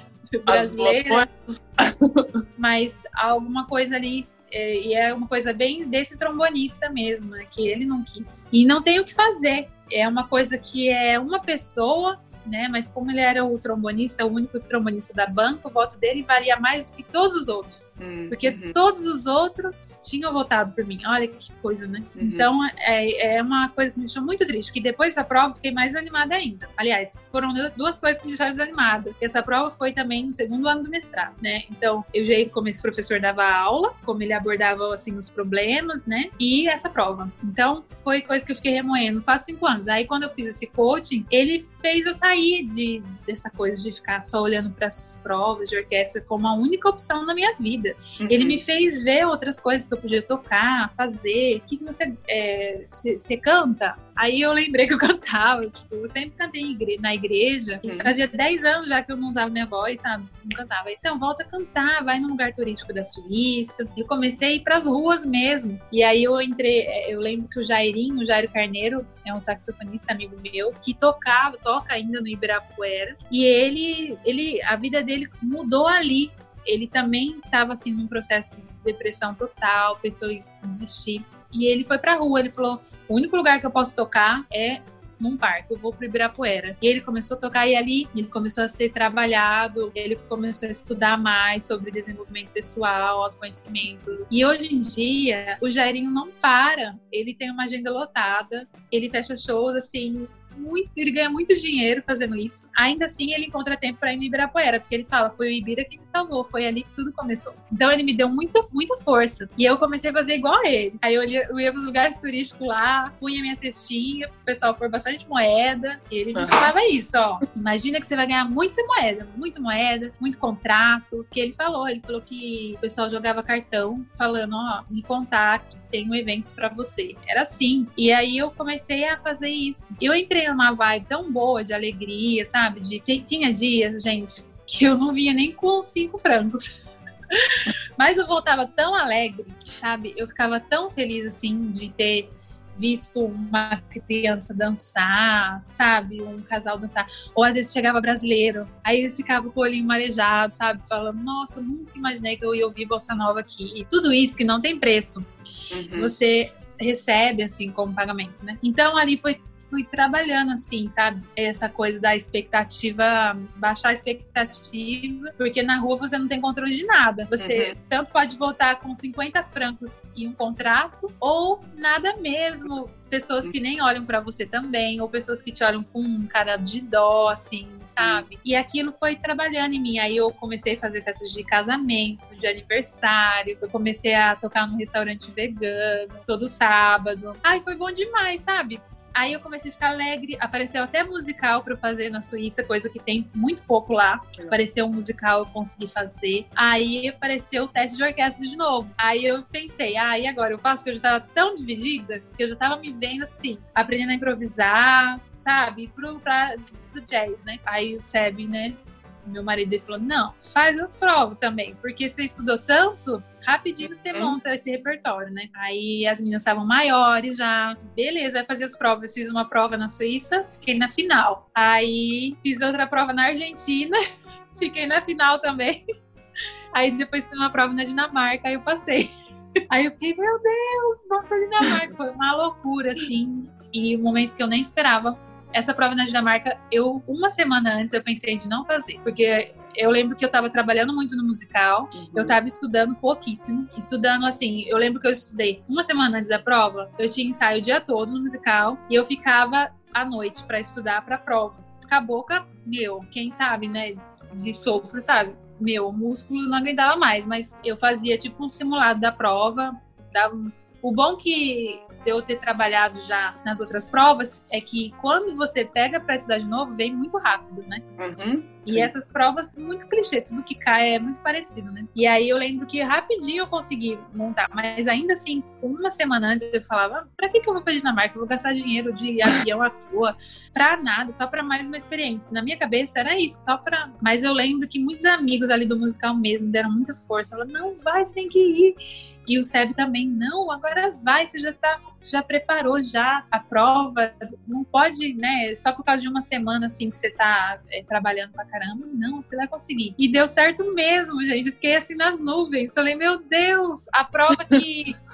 brasileira, mas alguma coisa ali é, e é uma coisa bem desse trombonista mesmo, né, que ele não quis. E não tem o que fazer. É uma coisa que é uma pessoa né? Mas como ele era o trombonista, o único trombonista da banca, o voto dele valia mais do que todos os outros. Uhum. Porque todos os outros tinham votado por mim. Olha que coisa, né? Uhum. Então é, é uma coisa que me deixou muito triste. Que depois dessa prova fiquei mais animada ainda. Aliás, foram duas coisas que me deixaram desanimada. Essa prova foi também no segundo ano do mestrado, né? Então, eu já como esse professor dava aula, como ele abordava assim os problemas, né? E essa prova. Então, foi coisa que eu fiquei remoendo 4, 5 anos. Aí quando eu fiz esse coaching, ele fez eu sair sair de, dessa coisa de ficar só olhando para essas provas de orquestra como a única opção na minha vida. Uhum. Ele me fez ver outras coisas que eu podia tocar, fazer. O que, que você, é, você canta? Aí eu lembrei que eu cantava, tipo, eu sempre cantei igre na igreja, uhum. e fazia 10 anos já que eu não usava minha voz, sabe? Não cantava. Então, volta a cantar, vai num lugar turístico da Suíça. Eu comecei a ir pras ruas mesmo. E aí eu entrei, é, eu lembro que o Jairinho, o Jairo Carneiro, é um saxofonista amigo meu, que tocava, toca ainda no Ibirapuera, e ele, ele, a vida dele mudou ali. Ele também estava assim num processo de depressão total, pensou em desistir. E ele foi pra rua, ele falou: o único lugar que eu posso tocar é num parque, eu vou pro Ibirapuera. E ele começou a tocar e ali ele começou a ser trabalhado, ele começou a estudar mais sobre desenvolvimento pessoal, autoconhecimento. E hoje em dia, o Jairinho não para, ele tem uma agenda lotada, ele fecha shows assim muito, ele ganha muito dinheiro fazendo isso. Ainda assim, ele encontra tempo para ir no Ibirapuera, porque ele fala, foi o Ibira que me salvou, foi ali que tudo começou. Então ele me deu muito, muita força. E eu comecei a fazer igual a ele. Aí eu ia, eu ia pros lugares turísticos lá, punha minha cestinha, o pessoal pôr bastante moeda. E ele me falava isso, ó. Imagina que você vai ganhar muita moeda, muita moeda, muito contrato. Que ele falou, ele falou que o pessoal jogava cartão falando, ó, me contato, tenho eventos para você. Era assim. E aí eu comecei a fazer isso. Eu entrei numa vibe tão boa de alegria, sabe? De tinha dias, gente, que eu não vinha nem com cinco francos. Mas eu voltava tão alegre, sabe? Eu ficava tão feliz assim de ter visto uma criança dançar, sabe? Um casal dançar. Ou às vezes chegava brasileiro, aí eles ficavam com o olhinho marejado, sabe? Falando, nossa, eu nunca imaginei que eu ia ouvir Bossa Nova aqui. E tudo isso que não tem preço. Uhum. Você recebe, assim, como pagamento, né? Então ali foi fui trabalhando assim, sabe? Essa coisa da expectativa, baixar a expectativa, porque na rua você não tem controle de nada. Você uhum. tanto pode voltar com 50 francos e um contrato, ou nada mesmo. Pessoas que nem olham para você também, ou pessoas que te olham com um cara de dó, assim, sabe? E aquilo foi trabalhando em mim. Aí eu comecei a fazer festas de casamento, de aniversário, eu comecei a tocar num restaurante vegano todo sábado. Ai, foi bom demais, sabe? Aí eu comecei a ficar alegre. Apareceu até musical para eu fazer na Suíça, coisa que tem muito pouco lá. Apareceu um musical, eu consegui fazer. Aí apareceu o teste de orquestra de novo. Aí eu pensei, ah, e agora? Eu faço porque eu já estava tão dividida que eu já estava me vendo assim, aprendendo a improvisar, sabe? Pro, pra, pro jazz, né? Aí o Seb, né? Meu marido ele falou: não, faz as provas também, porque você estudou tanto, rapidinho você uhum. monta esse repertório, né? Aí as meninas estavam maiores já, beleza, vai fazer as provas. Fiz uma prova na Suíça, fiquei na final. Aí fiz outra prova na Argentina, fiquei na final também. Aí depois fiz uma prova na Dinamarca, aí eu passei. Aí eu fiquei, meu Deus, vamos pra Dinamarca. Foi uma loucura, assim. E um momento que eu nem esperava essa prova na Dinamarca, eu, uma semana antes, eu pensei de não fazer, porque eu lembro que eu estava trabalhando muito no musical, uhum. eu estava estudando pouquíssimo. Estudando assim, eu lembro que eu estudei uma semana antes da prova, eu tinha ensaio o dia todo no musical e eu ficava à noite para estudar para a prova. Com a boca, meu, quem sabe, né? De sopro, sabe? Meu, o músculo não aguentava mais, mas eu fazia tipo um simulado da prova, dava o bom que de eu ter trabalhado já nas outras provas é que quando você pega para estudar de novo, vem muito rápido, né? Uhum, e sim. essas provas, muito clichê, tudo que cai é muito parecido, né? E aí eu lembro que rapidinho eu consegui montar, mas ainda assim, uma semana antes eu falava, ah, pra que, que eu vou pra Dinamarca? Eu vou gastar dinheiro de avião à toa, pra nada, só pra mais uma experiência. Na minha cabeça era isso, só pra. Mas eu lembro que muitos amigos ali do musical mesmo deram muita força. Falaram, não, vai, você tem que ir. E o SEB também, não, agora vai, você já tá, já preparou já a prova, não pode, né, só por causa de uma semana assim que você tá é, trabalhando pra caramba, não, você vai conseguir. E deu certo mesmo, gente, eu fiquei assim nas nuvens, falei, meu Deus, a prova que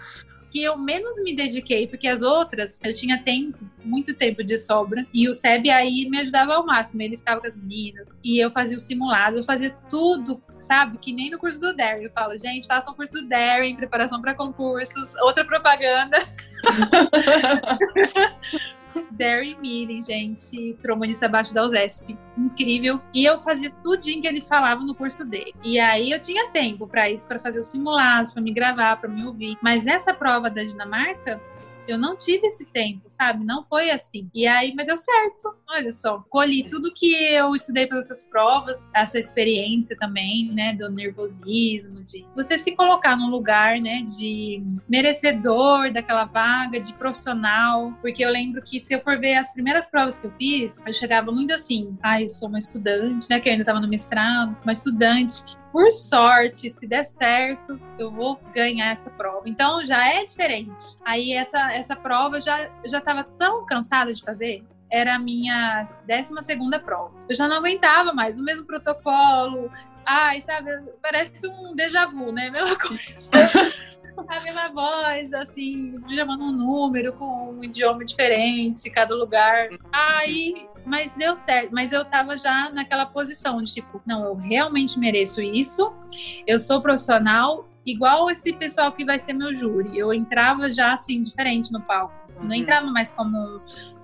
que eu menos me dediquei, porque as outras eu tinha tempo, muito tempo de sobra, e o Seb aí me ajudava ao máximo. Ele ficava com as meninas, e eu fazia o simulado, eu fazia tudo, sabe? Que nem no curso do Dare. Eu falo, gente, façam o curso do Dare em preparação para concursos, outra propaganda. Derry Meeting, gente, trombonista abaixo da USESP. Incrível. E eu fazia tudinho que ele falava no curso dele. E aí eu tinha tempo para isso, para fazer os simulados, para me gravar, para me ouvir. Mas nessa prova da Dinamarca, eu não tive esse tempo, sabe? Não foi assim. E aí, mas deu certo. Olha só, colhi tudo que eu estudei para outras provas, essa experiência também, né, do nervosismo, de você se colocar num lugar, né, de merecedor daquela vaga, de profissional, porque eu lembro que se eu for ver as primeiras provas que eu fiz, eu chegava muito assim, ai, ah, eu sou uma estudante, né, que eu ainda estava no mestrado, uma estudante que por sorte, se der certo, eu vou ganhar essa prova. Então já é diferente. Aí essa, essa prova já já estava tão cansada de fazer. Era a minha 12 segunda prova. Eu já não aguentava mais o mesmo protocolo. Ai, sabe, parece um déjà vu, né? Mesma coisa. a mesma voz, assim, chamando um número com um idioma diferente, cada lugar. Aí, mas deu certo. Mas eu tava já naquela posição de tipo, não, eu realmente mereço isso, eu sou profissional, igual esse pessoal que vai ser meu júri. Eu entrava já assim, diferente no palco. Não uhum. entrava mais como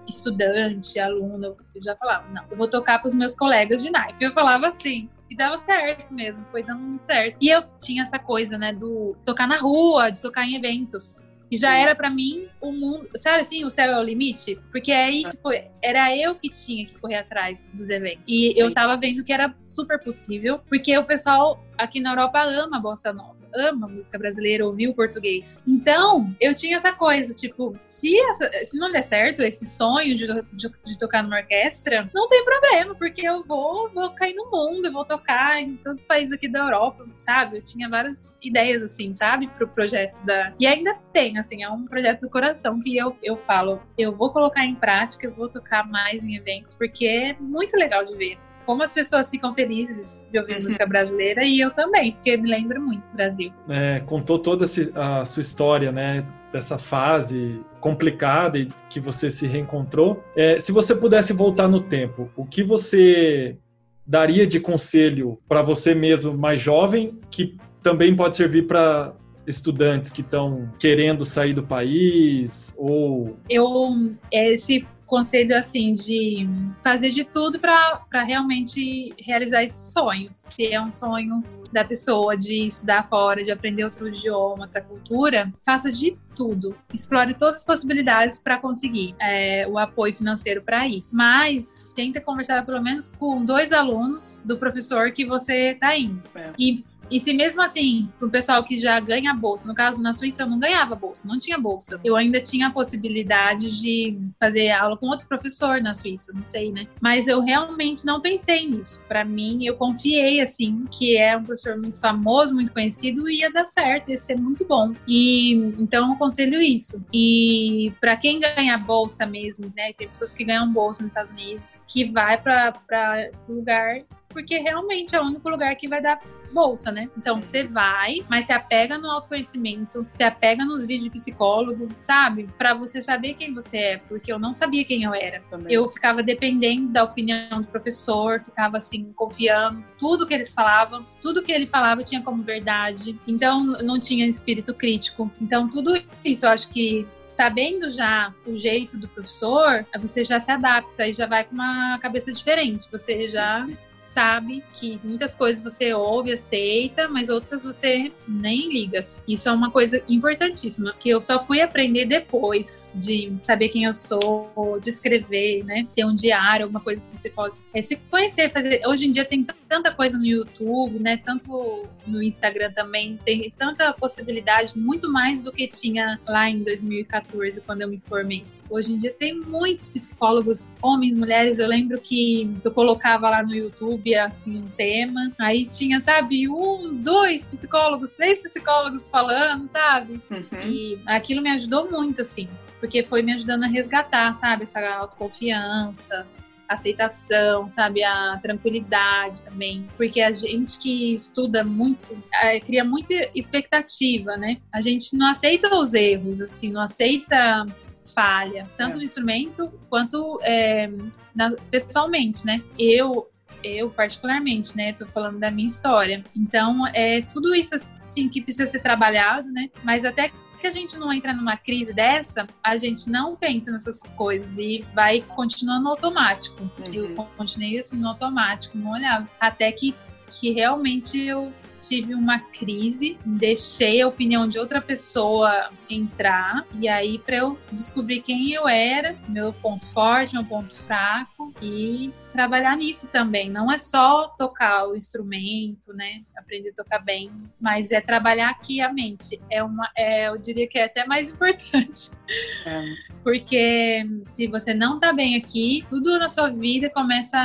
estudante, aluno, eu já falava, não, eu vou tocar para os meus colegas de naipe. Eu falava assim, e dava certo mesmo, foi dando muito certo. E eu tinha essa coisa, né, do tocar na rua, de tocar em eventos. E já era para mim o mundo, sabe assim, o céu é o limite? Porque aí, ah. tipo, era eu que tinha que correr atrás dos eventos. E Sim. eu tava vendo que era super possível, porque o pessoal aqui na Europa ama a bossa nova ama música brasileira, ouvir o português. Então, eu tinha essa coisa, tipo, se, essa, se não der certo esse sonho de, de, de, tocar numa orquestra, não tem problema, porque eu vou, vou cair no mundo, eu vou tocar em todos os países aqui da Europa, sabe? Eu tinha várias ideias, assim, sabe? Pro projeto da. E ainda tem, assim, é um projeto do coração que eu, eu falo, eu vou colocar em prática, eu vou tocar mais em eventos, porque é muito legal de ver como as pessoas ficam felizes de ouvir uhum. música brasileira e eu também, porque me lembra muito do Brasil. É, contou toda a sua história, né? Dessa fase complicada e que você se reencontrou. É, se você pudesse voltar no tempo, o que você daria de conselho para você mesmo mais jovem, que também pode servir para estudantes que estão querendo sair do país ou eu esse conselho assim de fazer de tudo para realmente realizar esse sonho. Se é um sonho da pessoa de estudar fora, de aprender outro idioma, outra cultura, faça de tudo. Explore todas as possibilidades para conseguir é, o apoio financeiro para ir. Mas tenta conversar pelo menos com dois alunos do professor que você está indo. É. E e se mesmo assim, pro pessoal que já ganha bolsa, no caso na Suíça eu não ganhava bolsa, não tinha bolsa. Eu ainda tinha a possibilidade de fazer aula com outro professor na Suíça, não sei, né? Mas eu realmente não pensei nisso. Para mim, eu confiei assim que é um professor muito famoso, muito conhecido, ia dar certo, ia ser muito bom. E então eu aconselho isso. E para quem ganha bolsa mesmo, né? Tem pessoas que ganham bolsa nos Estados Unidos, que vai para lugar porque realmente é o único lugar que vai dar bolsa, né? Então você vai, mas se apega no autoconhecimento, se apega nos vídeos de psicólogo, sabe? Para você saber quem você é, porque eu não sabia quem eu era. Também. Eu ficava dependendo da opinião do professor, ficava assim confiando tudo que eles falavam, tudo que ele falava tinha como verdade. Então não tinha espírito crítico. Então tudo isso eu acho que sabendo já o jeito do professor, você já se adapta e já vai com uma cabeça diferente. Você já sabe que muitas coisas você ouve, aceita, mas outras você nem liga. Isso é uma coisa importantíssima, que eu só fui aprender depois de saber quem eu sou, de escrever, né? Ter um diário, alguma coisa que você possa é, se conhecer, fazer. Hoje em dia tem tanta coisa no YouTube, né? Tanto no Instagram também, tem tanta possibilidade, muito mais do que tinha lá em 2014, quando eu me formei. Hoje em dia tem muitos psicólogos, homens, mulheres. Eu lembro que eu colocava lá no YouTube assim um tema, aí tinha, sabe, um, dois psicólogos, três psicólogos falando, sabe? Uhum. E aquilo me ajudou muito, assim, porque foi me ajudando a resgatar, sabe, essa autoconfiança, aceitação, sabe, a tranquilidade também, porque a gente que estuda muito é, cria muita expectativa, né? A gente não aceita os erros, assim, não aceita falha, tanto é. no instrumento quanto é, na, pessoalmente, né? Eu, eu particularmente, né? Tô falando da minha história. Então, é tudo isso assim que precisa ser trabalhado, né? Mas até que a gente não entra numa crise dessa, a gente não pensa nessas coisas e vai continuando no automático. Uhum. Eu continuei assim no automático, não olhava. Até que, que realmente eu tive uma crise, deixei a opinião de outra pessoa entrar e aí para eu descobrir quem eu era, meu ponto forte, meu ponto fraco e trabalhar nisso também. Não é só tocar o instrumento, né? Aprender a tocar bem, mas é trabalhar aqui a mente. É uma, é, eu diria que é até mais importante. É. Porque se você não tá bem aqui, tudo na sua vida começa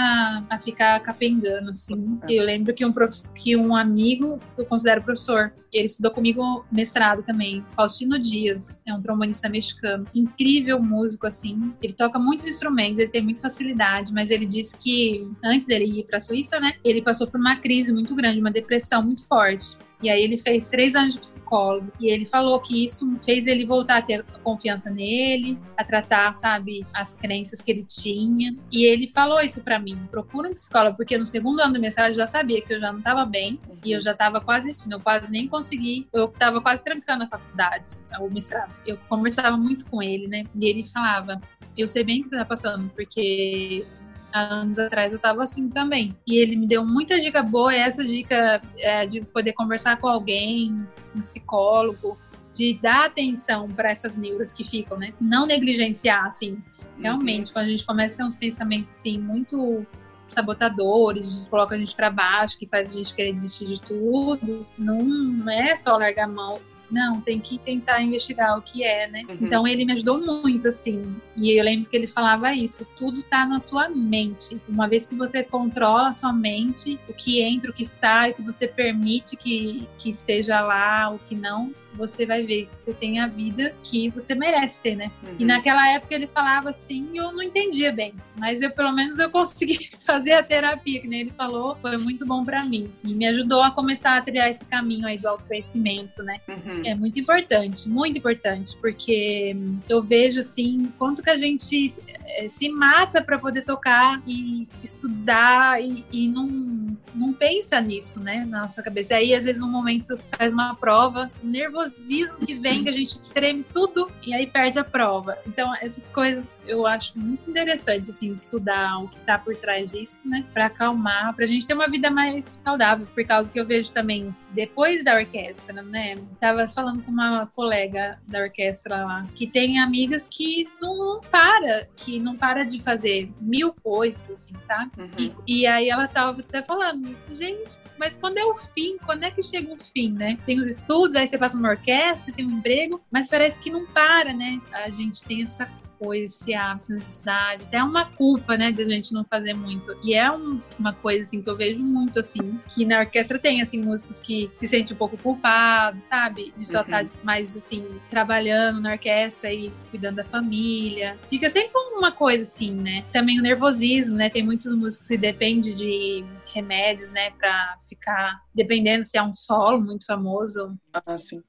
a, ficar capengando, assim. É. Eu lembro que um, que um amigo, que eu considero professor, ele estudou comigo mestrado também, Faustino Dias, é um trombonista mexicano. Incrível músico, assim. Ele toca muitos instrumentos, ele tem muita facilidade, mas ele disse que antes dele ir para a Suíça, né, ele passou por uma crise muito grande, uma depressão muito forte. E aí ele fez três anos de psicólogo. E ele falou que isso fez ele voltar a ter confiança nele, a tratar, sabe, as crenças que ele tinha. E ele falou isso para mim: procura um psicólogo, porque no segundo ano do mestrado eu já sabia que eu já não estava bem uhum. e eu já estava quase assim, eu quase nem consegui, eu estava quase trancando a faculdade, o mestrado. Eu conversava muito com ele, né? E ele falava: eu sei bem o que você está passando, porque anos atrás eu tava assim também. E ele me deu muita dica boa, essa dica é, de poder conversar com alguém, um psicólogo, de dar atenção para essas neuras que ficam, né? Não negligenciar, assim. Realmente, uhum. quando a gente começa a ter uns pensamentos, assim, muito sabotadores, coloca a gente para baixo, que faz a gente querer desistir de tudo, não é só largar a mão não, tem que tentar investigar o que é, né? Uhum. Então ele me ajudou muito, assim. E eu lembro que ele falava isso: tudo tá na sua mente. Uma vez que você controla a sua mente, o que entra, o que sai, o que você permite que, que esteja lá, o que não, você vai ver que você tem a vida que você merece ter, né? Uhum. E naquela época ele falava assim, eu não entendia bem, mas eu pelo menos eu consegui fazer a terapia, que nem ele falou, foi muito bom para mim e me ajudou a começar a trilhar esse caminho aí do autoconhecimento, né? Uhum. É muito importante, muito importante, porque eu vejo assim quanto que a gente eh, se mata para poder tocar e estudar e, e, não, não pensa nisso, né? Na nossa cabeça. E aí às vezes um momento faz uma prova, nervoso nervosismo que vem, que a gente treme tudo e aí perde a prova. Então, essas coisas eu acho muito interessante, assim, estudar o que tá por trás disso, né? Pra acalmar, pra gente ter uma vida mais saudável, por causa que eu vejo também, depois da orquestra, né? Tava falando com uma colega da orquestra lá, que tem amigas que não para, que não para de fazer mil coisas, assim, sabe? Uhum. E, e aí ela tava até falando, gente, mas quando é o fim? Quando é que chega o fim, né? Tem os estudos, aí você passa uma orquestra, tem um emprego, mas parece que não para, né? A gente tem essa coisa, esse hábito, essa necessidade, até uma culpa, né, de a gente não fazer muito. E é um, uma coisa, assim, que eu vejo muito, assim, que na orquestra tem, assim, músicos que se sentem um pouco culpados, sabe? De só estar uhum. tá mais, assim, trabalhando na orquestra e cuidando da família. Fica sempre uma coisa, assim, né? Também o nervosismo, né? Tem muitos músicos que dependem de remédios, né, para ficar, dependendo se é um solo muito famoso, ah,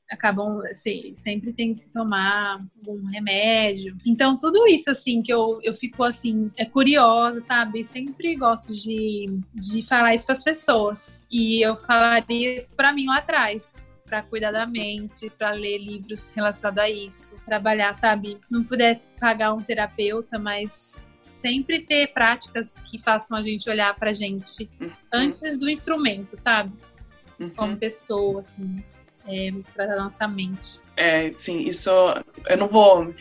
acabam, assim, sempre tem que tomar um remédio. Então, tudo isso, assim, que eu, eu fico, assim, é curiosa, sabe? Sempre gosto de, de falar isso para as pessoas. E eu falaria isso para mim lá atrás para cuidar da mente, para ler livros relacionados a isso, trabalhar, sabe? Não puder pagar um terapeuta, mas sempre ter práticas que façam a gente olhar pra gente uhum. antes do instrumento, sabe? Uhum. Como pessoa, assim, é, pra nossa mente. É, sim, isso eu não vou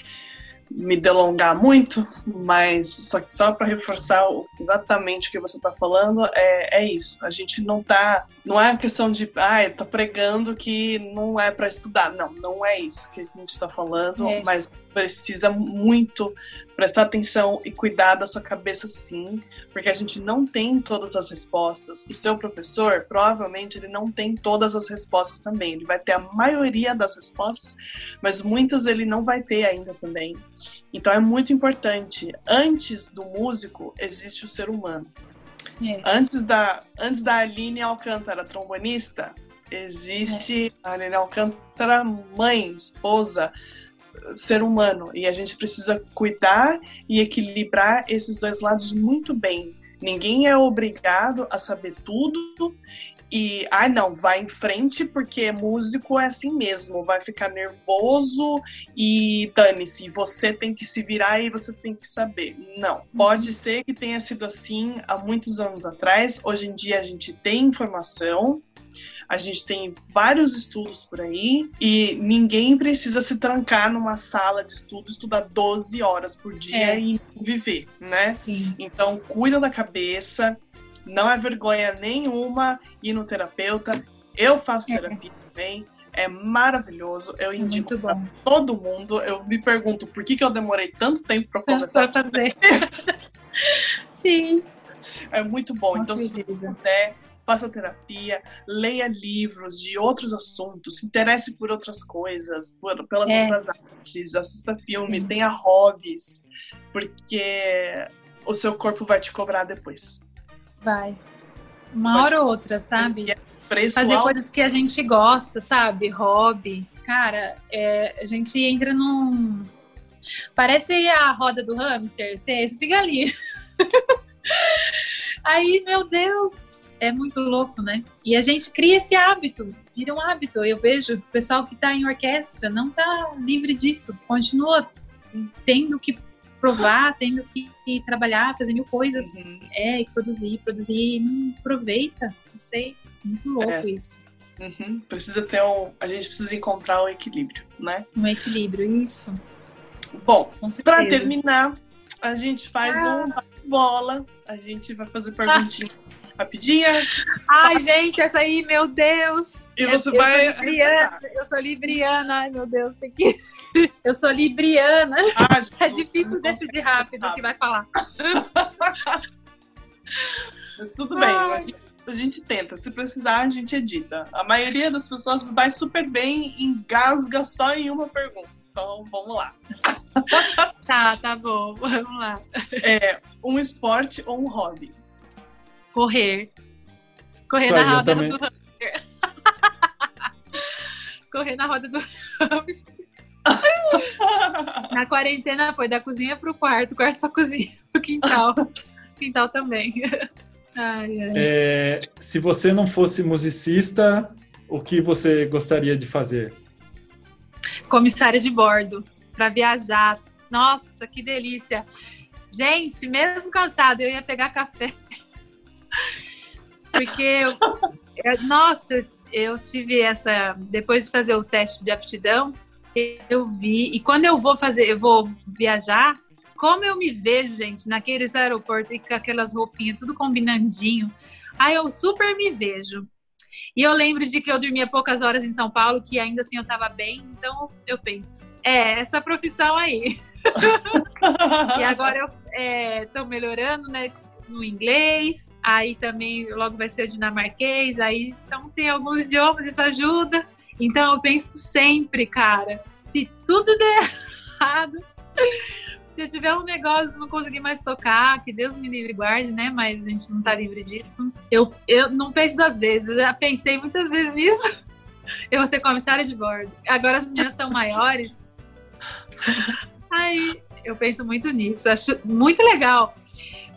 me delongar muito, mas só, só para reforçar exatamente o que você está falando, é, é isso. A gente não tá. Não é questão de, ah, tá pregando que não é para estudar. Não, não é isso que a gente está falando, é. mas precisa muito prestar atenção e cuidar da sua cabeça sim, porque a gente não tem todas as respostas. O seu professor, provavelmente, ele não tem todas as respostas também. Ele vai ter a maioria das respostas, mas muitas ele não vai ter ainda também. Então é muito importante. Antes do músico, existe o ser humano. É. Antes, da, antes da Aline Alcântara, trombonista, existe é. a Aline Alcântara, mãe, esposa, ser humano e a gente precisa cuidar e equilibrar esses dois lados muito bem. Ninguém é obrigado a saber tudo e, ai ah, não, vai em frente porque músico é assim mesmo, vai ficar nervoso e dane-se, você tem que se virar e você tem que saber. Não, pode uhum. ser que tenha sido assim há muitos anos atrás, hoje em dia a gente tem informação, a gente tem vários estudos por aí e ninguém precisa se trancar numa sala de estudo, estudar 12 horas por dia é. e viver, né? Sim. Então, cuida da cabeça, não é vergonha nenhuma ir no terapeuta. Eu faço é. terapia também. É maravilhoso, eu é indico para todo mundo. Eu me pergunto por que, que eu demorei tanto tempo para começar a fazer. Sim. É muito bom. Então, se puder, faça terapia, leia livros de outros assuntos, se interesse por outras coisas, por, pelas é. outras artes, assista filme, Sim. tenha hobbies, porque o seu corpo vai te cobrar depois. Vai. Uma hora ou outra, sabe? Preço Fazer alto. coisas que a gente gosta, sabe? Hobby. Cara, é, a gente entra num. Parece a roda do hamster, você fica ali. Aí, meu Deus, é muito louco, né? E a gente cria esse hábito, vira um hábito. Eu vejo o pessoal que tá em orquestra não tá livre disso, continua tendo que provar, tendo que, que trabalhar, fazer mil coisas. Uhum. É, e produzir, produzir, e não aproveita, não sei. Muito louco É. isso. Uhum. Precisa ter um. A gente precisa encontrar um equilíbrio, né? Um equilíbrio, isso. Bom, pra terminar, a gente faz Ah. um bola. A gente vai fazer perguntinha rapidinha. Ai, gente, essa aí, meu Deus. E Eu- você eu vai Sou libriana, eu sou libriana, ai meu Deus, tem que. Eu sou libriana. Ah, É difícil decidir rápido o que vai falar. Mas tudo bem, a gente, a gente tenta. Se precisar, a gente edita. A maioria das pessoas vai super bem e engasga só em uma pergunta. Então, vamos lá. Tá, tá bom, vamos lá. É, um esporte ou um hobby? Correr. Correr Isso na aí, roda também. do hamster. Correr na roda do hamster. Na quarentena foi da cozinha pro quarto, quarto pra cozinha, pro quintal. Quintal também. Ai, ai. É, se você não fosse musicista, o que você gostaria de fazer? comissária de bordo para viajar. Nossa, que delícia! Gente, mesmo cansada, eu ia pegar café. Porque, eu- eu- nossa, eu tive essa. Depois de fazer o teste de aptidão, eu vi. E quando eu vou fazer, eu vou viajar, como eu me vejo, gente, naqueles aeroportos e com aquelas roupinhas, tudo combinandinho. Aí eu super me vejo. E eu lembro de que eu dormia poucas horas em São Paulo, que ainda assim eu estava bem, então eu penso, é, essa profissão aí. E agora eu estou melhorando, né, no inglês, aí também logo vai ser o dinamarquês, aí então tem alguns idiomas, isso ajuda. Então eu penso sempre, cara, se tudo der errado, se eu tiver um negócio não conseguir mais tocar, que Deus me livre e guarde, né? Mas a gente não tá livre disso. Eu, eu não penso duas vezes, eu já pensei muitas vezes nisso. Eu vou ser comissária de bordo. Agora as meninas estão maiores. Aí eu penso muito nisso. Acho muito legal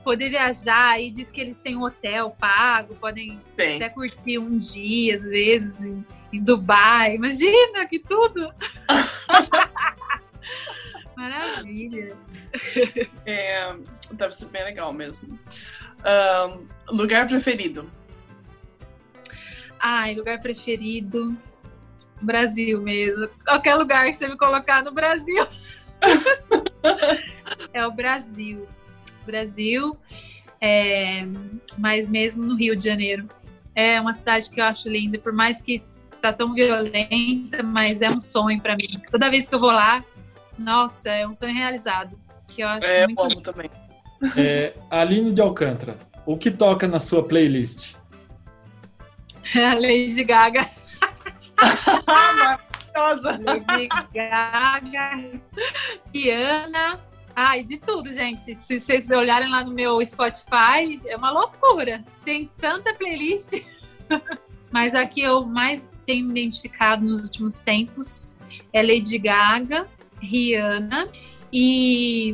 poder viajar e diz que eles têm um hotel pago, podem Tem. até curtir um dia, às vezes, em, em Dubai. Imagina que tudo! Maravilha! É, deve ser bem legal mesmo. Ahn, lugar preferido? Ai, lugar preferido. Brasil mesmo. Qualquer lugar que você me colocar no Brasil. é o Brasil. Brasil, é, mas mesmo no Rio de Janeiro. É uma cidade que eu acho linda, por mais que tá tão violenta, mas é um sonho para mim. Toda vez que eu vou lá, nossa, é um sonho realizado. Que eu acho É, eu muito amo também. É, Aline de Alcântara, o que toca na sua playlist? a Lady Gaga. Maravilhosa! Lady Gaga, Rihanna. Ai, de tudo, gente. Se vocês olharem lá no meu Spotify, é uma loucura. Tem tanta playlist. Mas a que eu mais tenho me identificado nos últimos tempos é Lady Gaga, Rihanna e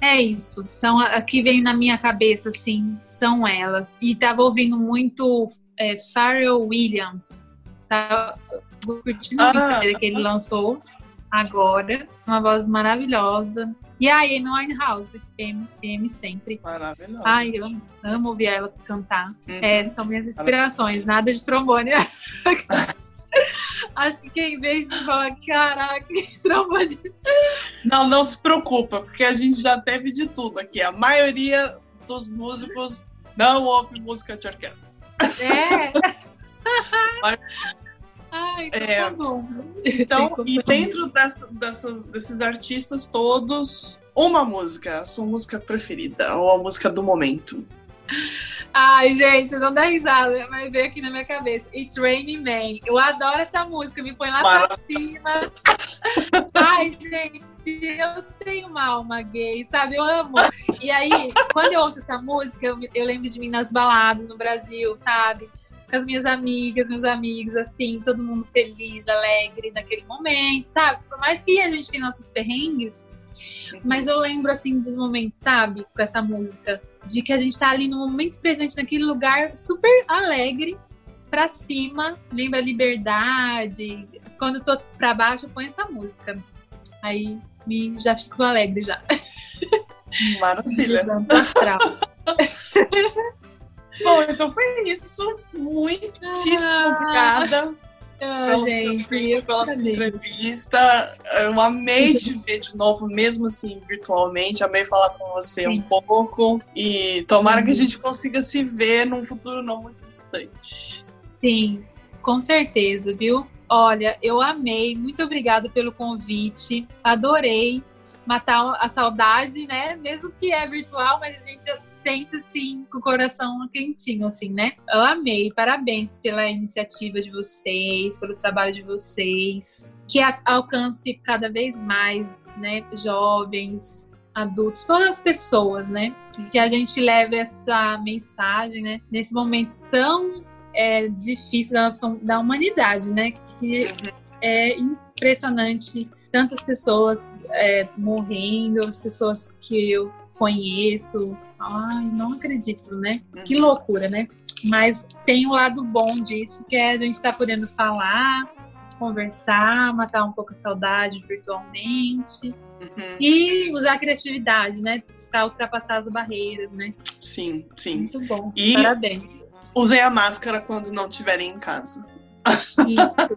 é isso. São a a que vem na minha cabeça, assim, são elas. E tava ouvindo muito é, Pharrell Williams. Tá curtindo muito Ah. essa que ele lançou agora. Uma voz maravilhosa. E a Amy Winehouse, M, sempre. Maravilhosa. Ai, eu amo, amo ouvir ela cantar. Uhum. É, são minhas inspirações, nada de trombone. Acho que quem vê isso fala, caraca, que trombone. Não, não se preocupa, porque a gente já teve de tudo aqui. A maioria dos músicos não ouve música de orquestra. É. Mas- Ai, então É, tá bom. Então, e dentro dessa- dessas- desses artistas todos, uma música, a sua música preferida, ou a música do momento. Ai, gente, vocês vão dar risada, mas veio aqui na minha cabeça. It's Raining Man. Eu adoro essa música, me põe lá pra Maravilha. cima. Ai, gente, eu tenho uma alma gay, sabe? Eu amo. E aí, quando eu ouço essa música, eu, eu lembro de mim nas baladas no Brasil, sabe? Com as minhas amigas, meus amigos, assim, todo mundo feliz, alegre naquele momento, sabe? Por mais que a gente tenha nossos perrengues, mas eu lembro, assim, dos momentos, sabe? Com essa música, de que a gente tá ali no momento presente, naquele lugar super alegre, pra cima, lembra liberdade. Quando eu tô pra baixo, eu ponho essa música. Aí me, já fico alegre já. Maravilha. Bom, então foi isso. Muitíssimo ah, obrigada ah, pelo gente, seu tempo, pela sua entrevista. Eu amei te ver de novo, mesmo assim, virtualmente. Amei falar com você Sim. um pouco. E tomara que a gente consiga se ver num futuro não muito distante. Sim, com certeza, viu? Olha, eu amei. Muito obrigada pelo convite. Adorei matar a saudade, né? Mesmo que é virtual, mas a gente já se sente assim, com o coração quentinho, assim, né? Eu amei, parabéns pela iniciativa de vocês, pelo trabalho de vocês, que alcance cada vez mais, né, jovens, adultos, todas as pessoas, né? Que a gente leve essa mensagem, né? Nesse momento tão é, difícil da, da humanidade, né? Que é impressionante tantas pessoas é, morrendo, as pessoas que eu conheço. Ai, não acredito, né? Que uhum. loucura, né? Mas tem um lado bom disso, que é a gente estar tá podendo falar, conversar, matar um pouco a saudade virtualmente uhum. e usar a criatividade, né? Para ultrapassar as barreiras, né? Sim, sim. Muito bom. E Parabéns. Usem a máscara quando não estiverem em casa. Isso.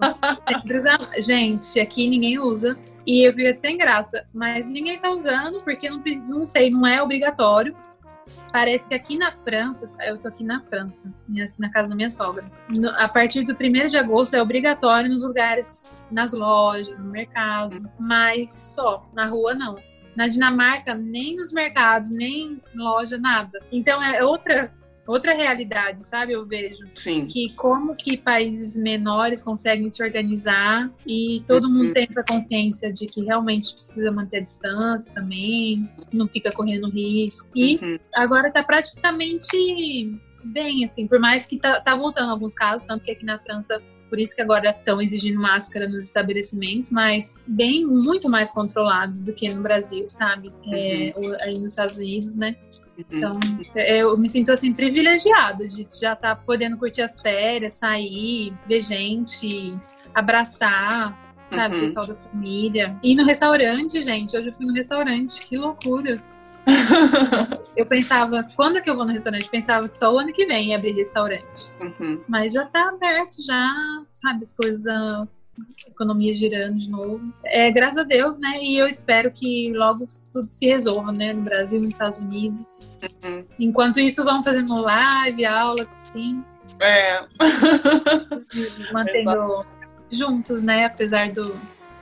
Gente, aqui ninguém usa. E eu fico sem graça. Mas ninguém tá usando, porque não, não sei, não é obrigatório. Parece que aqui na França, eu tô aqui na França, na casa da minha sogra. No, a partir do 1 de agosto é obrigatório nos lugares, nas lojas, no mercado, mas só, na rua não. Na Dinamarca, nem nos mercados, nem loja, nada. Então é outra outra realidade, sabe? Eu vejo. Sim. Que como que países menores conseguem se organizar e todo uhum. mundo tem essa consciência de que realmente precisa manter a distância também, não fica correndo risco. E uhum. agora tá praticamente bem, assim, por mais que tá, tá voltando alguns casos, tanto que aqui na França por isso que agora estão exigindo máscara nos estabelecimentos, mas bem, muito mais controlado do que no Brasil, sabe? É, uhum. É, aí nos Estados Unidos, né? Uhum. Então, eu me sinto assim privilegiada de já estar tá podendo curtir as férias, sair, ver gente, abraçar, sabe, uhum. o pessoal da família. E no restaurante, gente, hoje eu fui no restaurante, que loucura. eu pensava, quando é que eu vou no restaurante? Pensava que só o ano que vem ia abrir restaurante. Uhum. Mas já tá aberto, já, sabe, as coisas da economia girando de novo. É, graças a Deus, né? E eu espero que logo tudo se resolva, né? No Brasil, nos Estados Unidos. Uhum. Enquanto isso, vamos fazendo live, aulas, assim. É. Mantendo Exato. juntos, né? Apesar do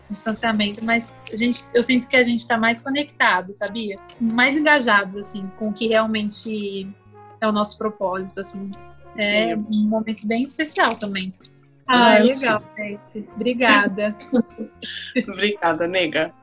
distanciamento, mas a gente, eu sinto que a gente está mais conectado, sabia? Mais engajados, assim, com o que realmente é o nosso propósito, assim. É Sim. um momento bem especial também. Ah, ah legal, Obrigada. Obrigada, nega.